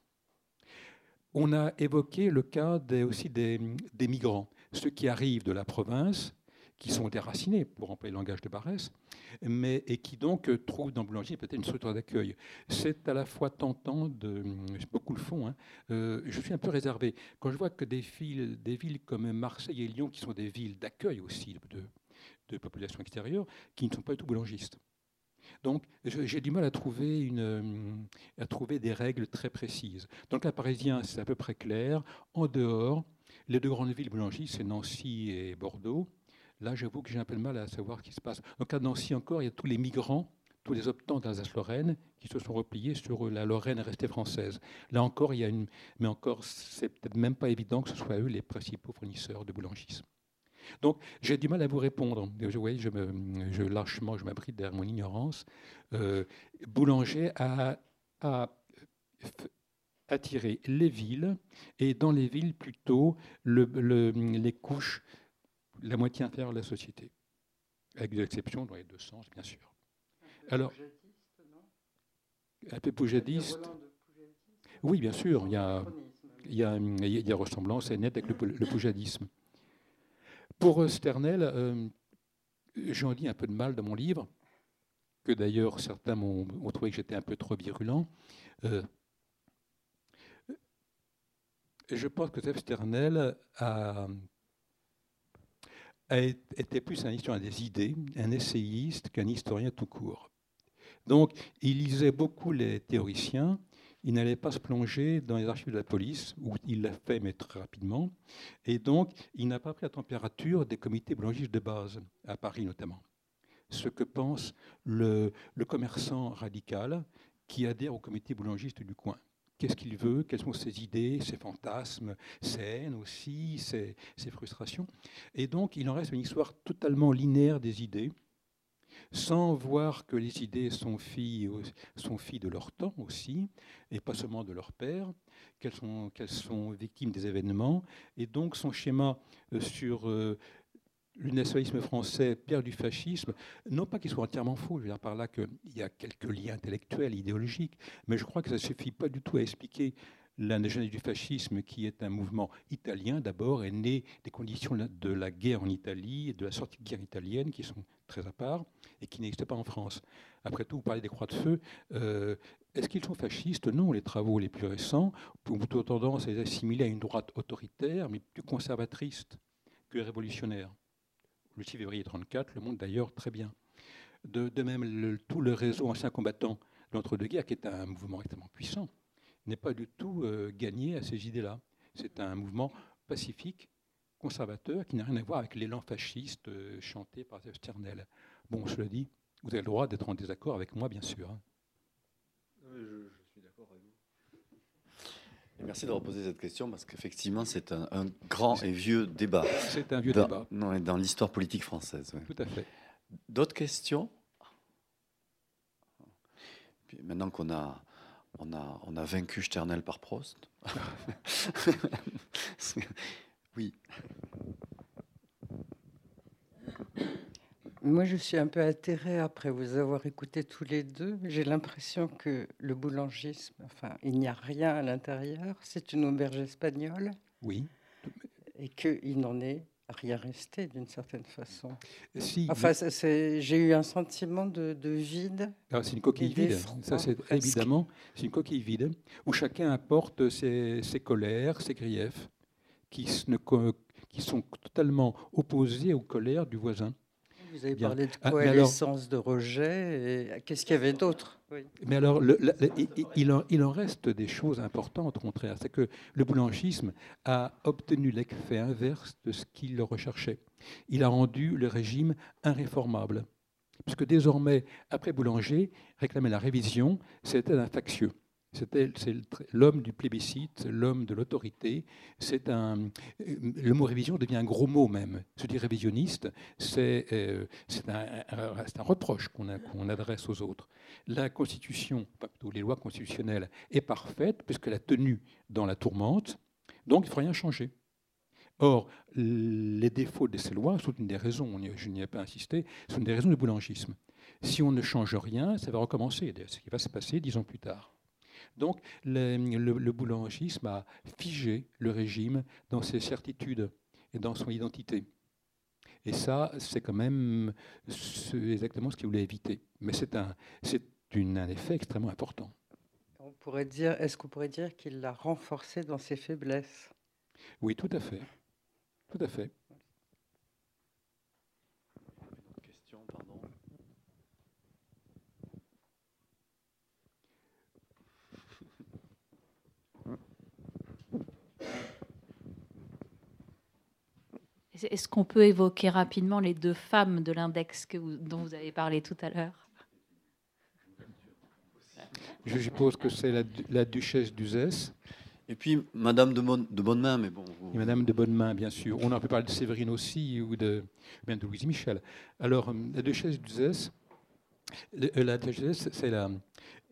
On a évoqué le cas aussi des, migrants, ceux qui arrivent de la province, qui sont déracinés, pour employer le langage de Barès, mais, et qui donc trouvent dans boulanger peut-être une structure d'accueil. C'est à la fois tentant, de, beaucoup le font, hein. euh, je suis un peu réservé. Quand je vois que des villes, des villes comme Marseille et Lyon, qui sont des villes d'accueil aussi de, de populations extérieures qui ne sont pas du tout boulangistes. Donc, j'ai du mal à trouver, une, euh, à trouver des règles très précises. Dans le cas parisien, c'est à peu près clair. En dehors, les deux grandes villes boulangistes, c'est Nancy et Bordeaux. Là, j'avoue que j'ai un peu de mal à savoir ce qui se passe. Dans le cas de Nancy, encore, il y a tous les migrants, tous les optants d'Alsace-Lorraine qui se sont repliés sur la Lorraine restée française. Là encore, il y a une. Mais encore, c'est peut-être même pas évident que ce soit eux les principaux fournisseurs de boulangisme. Donc j'ai du mal à vous répondre. Vous voyez, je, me, je lâchement, je m'abrite derrière mon ignorance. Euh, Boulanger a, attiré les villes, et dans les villes plutôt le, les couches, la moitié inférieure de la société, avec des exceptions dans les deux sens, bien sûr. Alors, un peu poujadiste. Oui, bien sûr, il y a, il y a, il y a des ressemblances nettes avec le, le poujadisme. Pour Sternel, euh, j'en dis un peu de mal dans mon livre, que d'ailleurs certains m'ont trouvé que j'étais un peu trop virulent. Euh, je pense que Joseph Sternel a, été plus un historien des idées, un essayiste qu'un historien tout court. Donc, il lisait beaucoup les théoriciens, il n'allait pas se plonger dans les archives de la police, où il l'a fait, mais très rapidement. Et donc, il n'a pas pris la température des comités boulangistes de base, à Paris notamment. Ce que pense le, commerçant radical qui adhère au comité boulangiste du coin. Qu'est-ce qu'il veut? Quelles sont ses idées, ses fantasmes, ses haines aussi, ses, frustrations? Et donc, il en reste une histoire totalement linéaire des idées sans voir que les idées sont filles, sont filles de leur temps aussi, et pas seulement de leur père, qu'elles sont, sont victimes des événements. Et donc son schéma euh, sur euh, le nationalisme français, père du fascisme, non pas qu'il soit entièrement faux, je veux dire par là qu'il y a quelques liens intellectuels, idéologiques, mais je crois que ça ne suffit pas du tout à expliquer la du fascisme, qui est un mouvement italien d'abord, est né des conditions de la guerre en Italie et de la sortie de guerre italienne, qui sont très à part et qui n'existent pas en France. Après tout, vous parlez des croix de feu. Euh, est-ce qu'ils sont fascistes? Non, les travaux les plus récents ont plutôt tendance à les assimiler à une droite autoritaire, mais plus conservatrice que révolutionnaire. Le 6 février 1934 le montre d'ailleurs très bien. De, même, tout le réseau ancien combattant de l'entre-deux-guerres, qui est un mouvement extrêmement puissant, n'est pas du tout euh, gagné à ces idées-là. C'est un mouvement pacifique, conservateur, qui n'a rien à voir avec l'élan fasciste euh, chanté par Sternel. Bon, je le dis, vous avez le droit d'être en désaccord avec moi, bien sûr. Hein. Je, suis d'accord avec vous. merci de reposer cette question parce qu'effectivement, c'est un, grand et vieux débat. C'est un vieux débat. Non, dans l'histoire politique française. Tout à fait. D'autres questions? Puis maintenant qu'on a, on a, on a vaincu Sternel par Prost. oui. Moi, je suis un peu atterrée après vous avoir écouté tous les deux. J'ai l'impression que le boulangisme, enfin, il n'y a rien à l'intérieur. C'est une auberge espagnole. Oui. Et qu'il n'en est rien resté d'une certaine façon. Si, Enfin, ça, c'est- j'ai eu un sentiment de, de vide. Ah, c'est une coquille vide. Ça, c'est évidemment, c'est une coquille vide où chacun apporte ses, ses colères, ses griefs, ne qui sont totalement opposés aux colères du voisin. Vous avez Bien. parlé de Ah, coalescence, de rejet. Et qu'est-ce qu'il y avait d'autre? Oui. Mais alors, le- le- le- il- il, il en, il en reste des choses importantes, au contraire. C'est que le boulangisme a obtenu l'effet inverse de ce qu'il recherchait. Il a rendu le régime irréformable. Puisque désormais, après Boulanger, réclamer la révision, c'était un factieux. C'était l'homme du plébiscite, l'homme de l'autorité. Le mot révision devient un gros mot même. Se dire révisionniste, c'est euh, c'est un, reproche qu'on adresse aux autres. La Constitution, plutôt les lois constitutionnelles, est parfaite puisqu'elle a tenu dans la tourmente, donc il ne faut rien changer. Or, les défauts de ces lois sont une des raisons, je n'y ai pas insisté, sont une des raisons du boulangisme. Si on ne change rien, ça va recommencer, ce qui va se passer dix ans plus tard. Donc, le, le- le boulangisme a figé le régime dans ses certitudes et dans son identité. Et ça, c'est quand même ce- exactement ce qu'il voulait éviter. Mais c'est un, un effet extrêmement important. On pourrait dire, est-ce qu'on pourrait dire qu'il l'a renforcé dans ses faiblesses? Oui, tout à fait. Tout à fait. Est-ce qu'on peut évoquer rapidement les deux femmes de l'index que vous- dont vous avez parlé tout à l'heure? Je suppose que c'est la, du- la duchesse d'Uzès Et puis, Madame de, Mon- de Bonnemain, mais bon. vous- et Madame de Bonnemain, bien sûr. On a un peu parlé de Séverine aussi, ou de, bien de Louise Michel. Alors, euh, la duchesse d'Uzès, euh, la duchesse, c'est la,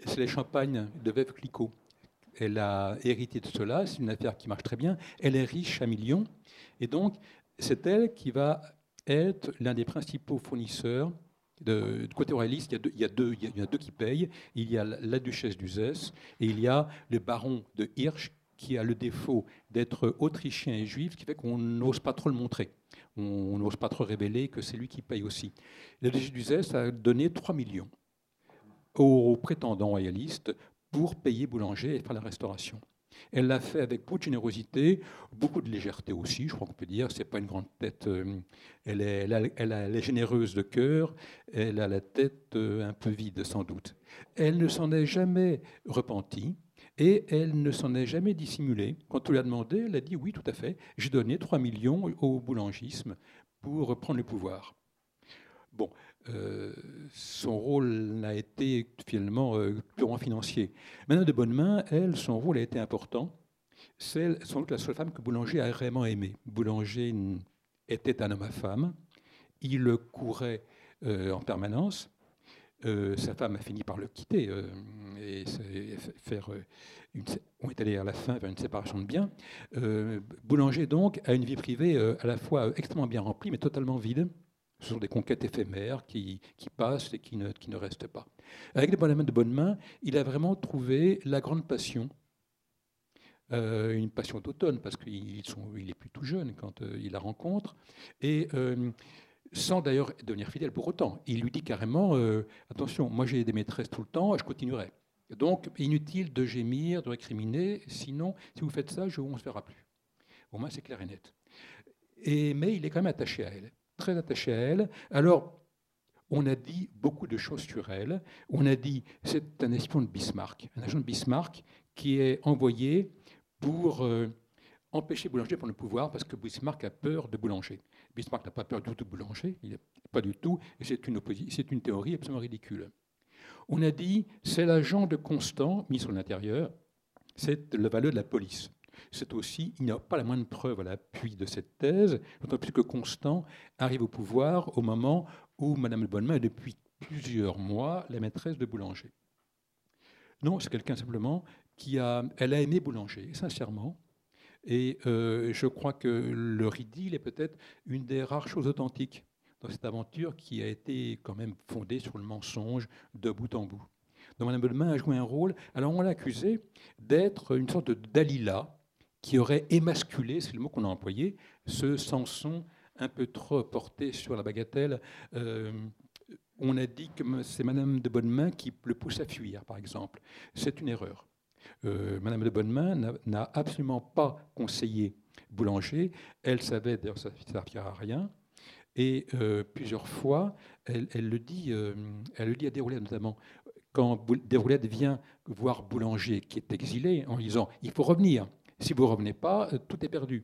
c'est les champagnes de Veuve Clicquot. Elle a hérité de cela, c'est une affaire qui marche très bien. Elle est riche à millions, et donc c'est elle qui va être l'un des principaux fournisseurs. De, du côté royaliste, il y, a deux, il, y a deux, qui payent. Il y a la, duchesse d'Uzès et il y a le baron de Hirsch qui a le défaut d'être autrichien et juif, ce qui fait qu'on n'ose pas trop le montrer. On on n'ose pas trop révéler que c'est lui qui paye aussi. La duchesse d'Uzès a donné 3 millions aux prétendants royalistes pour payer Boulanger et faire la restauration. Elle l'a fait avec beaucoup de générosité, beaucoup de légèreté aussi, je crois qu'on peut dire. C'est pas une grande tête. euh, Elle est, elle, elle elle est généreuse de cœur. Elle a la tête euh, un peu vide, sans doute. Elle ne s'en est jamais repentie et elle ne s'en est jamais dissimulée. Quand on lui a demandé, elle a dit oui, tout à fait. J'ai donné 3 millions au boulangisme pour prendre le pouvoir. Bon, euh, son rôle n'a été finalement euh, purement financier. Madame de Bonnemain, elle, son rôle a été important. C'est sans doute la seule femme que Boulanger a vraiment aimée. Boulanger était un homme à femme. Il le courait euh, en permanence. Sa femme a fini par le quitter et faire on est allé à la fin vers une séparation de biens. Boulanger donc a une vie privée à la fois extrêmement bien remplie mais totalement vide. Ce sont des conquêtes éphémères qui, passent et qui ne, restent pas. Avec les bonnes de bonne main, il a vraiment trouvé la grande passion, euh, une passion d'automne, parce qu'il est plus tout jeune quand euh, il la rencontre, et euh, sans d'ailleurs devenir fidèle pour autant. Il lui dit carrément, attention, moi j'ai des maîtresses tout le temps, je continuerai. Donc inutile de gémir, de récriminer, sinon si vous faites ça, je, on ne se verra plus. Au moins c'est clair et net. Et, mais il est quand même attaché à elle, très attaché à elle. Alors, on a dit beaucoup de choses sur elle. On a dit c'est un espion de Bismarck, un agent de Bismarck qui est envoyé pour euh, empêcher Boulanger de prendre le pouvoir parce que Bismarck a peur de Boulanger. Bismarck n'a pas peur du tout de Boulanger, il est, pas du tout, et c'est une, théorie absolument ridicule. On a dit c'est l'agent de Constant, ministre de l'Intérieur, c'est le valeur de la police. C'est aussi, il n'y a pas la moindre preuve à l'appui de cette thèse, d'autant plus que Constant arrive au pouvoir au moment où Madame de Bonnemain est depuis plusieurs mois la maîtresse de Boulanger. Non, c'est quelqu'un simplement qui a, elle a aimé Boulanger, sincèrement. Et euh, je crois que le riddle est peut-être une des rares choses authentiques dans cette aventure qui a été quand même fondée sur le mensonge de bout en bout. Donc Madame Bodemain a joué un rôle. Alors on l'a accusé d'être une sorte de Dalila qui aurait émasculé, c'est le mot qu'on a employé, ce Samson un peu trop porté sur la bagatelle. Euh, on a dit que c'est Madame de Bonnemain qui le pousse à fuir, par exemple. C'est une erreur. Euh, Madame de Bonnemain n'a absolument pas conseillé Boulanger. Elle savait, d'ailleurs, ça ne servira à rien. Et euh, plusieurs fois, elle, le dit, elle le dit à Desroulettes notamment. Quand Desroulettes vient voir Boulanger, qui est exilé, en disant Il faut revenir. Si vous ne revenez pas, tout est perdu.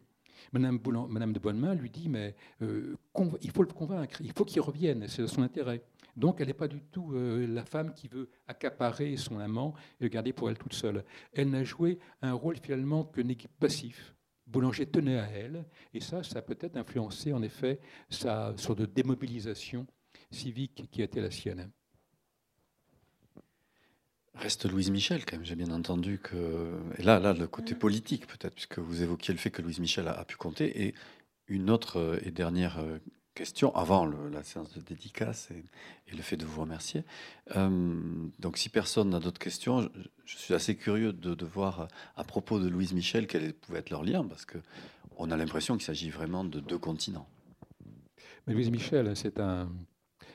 Madame, de Bonnemain lui dit Mais il faut le convaincre, il faut qu'il revienne, c'est son intérêt. Donc elle n'est pas du tout euh, la femme qui veut accaparer son amant et le garder pour elle toute seule. Elle n'a joué un rôle finalement que passif. Boulanger tenait à elle, et ça, ça a peut-être influencé en effet sa sorte de démobilisation civique qui été la sienne. Reste Louise Michel, quand même. J'ai bien entendu que. Et là, là, le côté politique, peut-être, puisque vous évoquiez le fait que Louise Michel a, a pu compter. Et une autre euh, et dernière euh, question avant la séance de dédicace et, le fait de vous remercier. Euh, donc, si personne n'a d'autres questions, je, suis assez curieux de, voir à propos de Louise Michel quel pouvait être leur lien, parce que on a l'impression qu'il s'agit vraiment de deux continents. Mais Louise Michel, c'est un,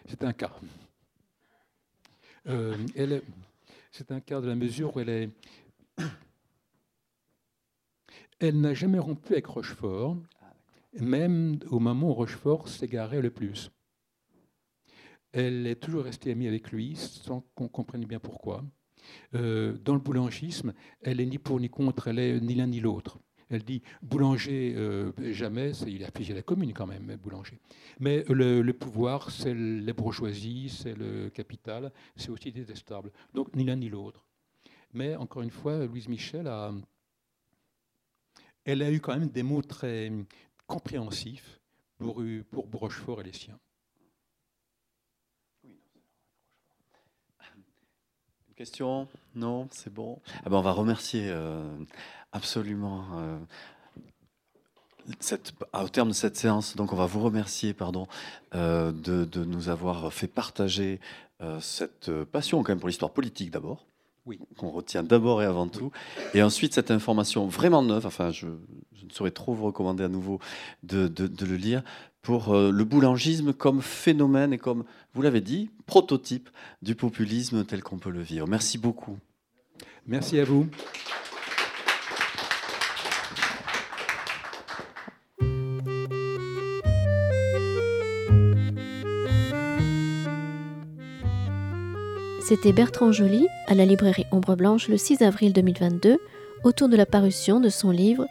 c'est un cas. Euh, elle, c'est un cas de la mesure où elle est. Elle n'a jamais rompu avec Rochefort même au moment où Rochefort s'égarait le plus. Elle est toujours restée amie avec lui sans qu'on comprenne bien pourquoi. Euh, dans le boulangisme, elle est ni pour ni contre, elle est ni l'un ni l'autre. Elle dit boulanger, euh, jamais, il a figé la commune quand même, boulanger. Mais le, pouvoir, c'est la bourgeoisie, c'est le capital, c'est aussi détestable. Donc ni l'un ni l'autre. Mais encore une fois, Louise Michel a, elle a eu quand même des mots très, compréhensif pour, pour Rochefort et les siens. Question? Non, c'est bon. Ah ben on va remercier euh, absolument. Euh, cette, au terme de cette séance, donc on va vous remercier pardon, euh, de, de, nous avoir fait partager cette passion quand même pour l'histoire politique d'abord, oui. qu'on retient d'abord et avant tout. Et ensuite, cette information vraiment neuve, enfin, je, ne saurais trop vous recommander à nouveau de, le lire, pour euh, le boulangisme comme phénomène et comme, vous l'avez dit, prototype du populisme tel qu'on peut le vivre. Merci beaucoup. Merci à vous. C'était Bertrand Joly à la librairie Ombre Blanche le 6 avril 2022 autour de la parution de son livre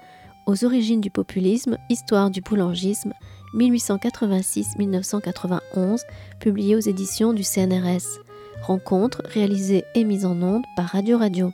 Aux origines du populisme, histoire du boulangisme 1886-1991, publié aux éditions du CNRS. Rencontre réalisée et mise en onde par Radio Radio.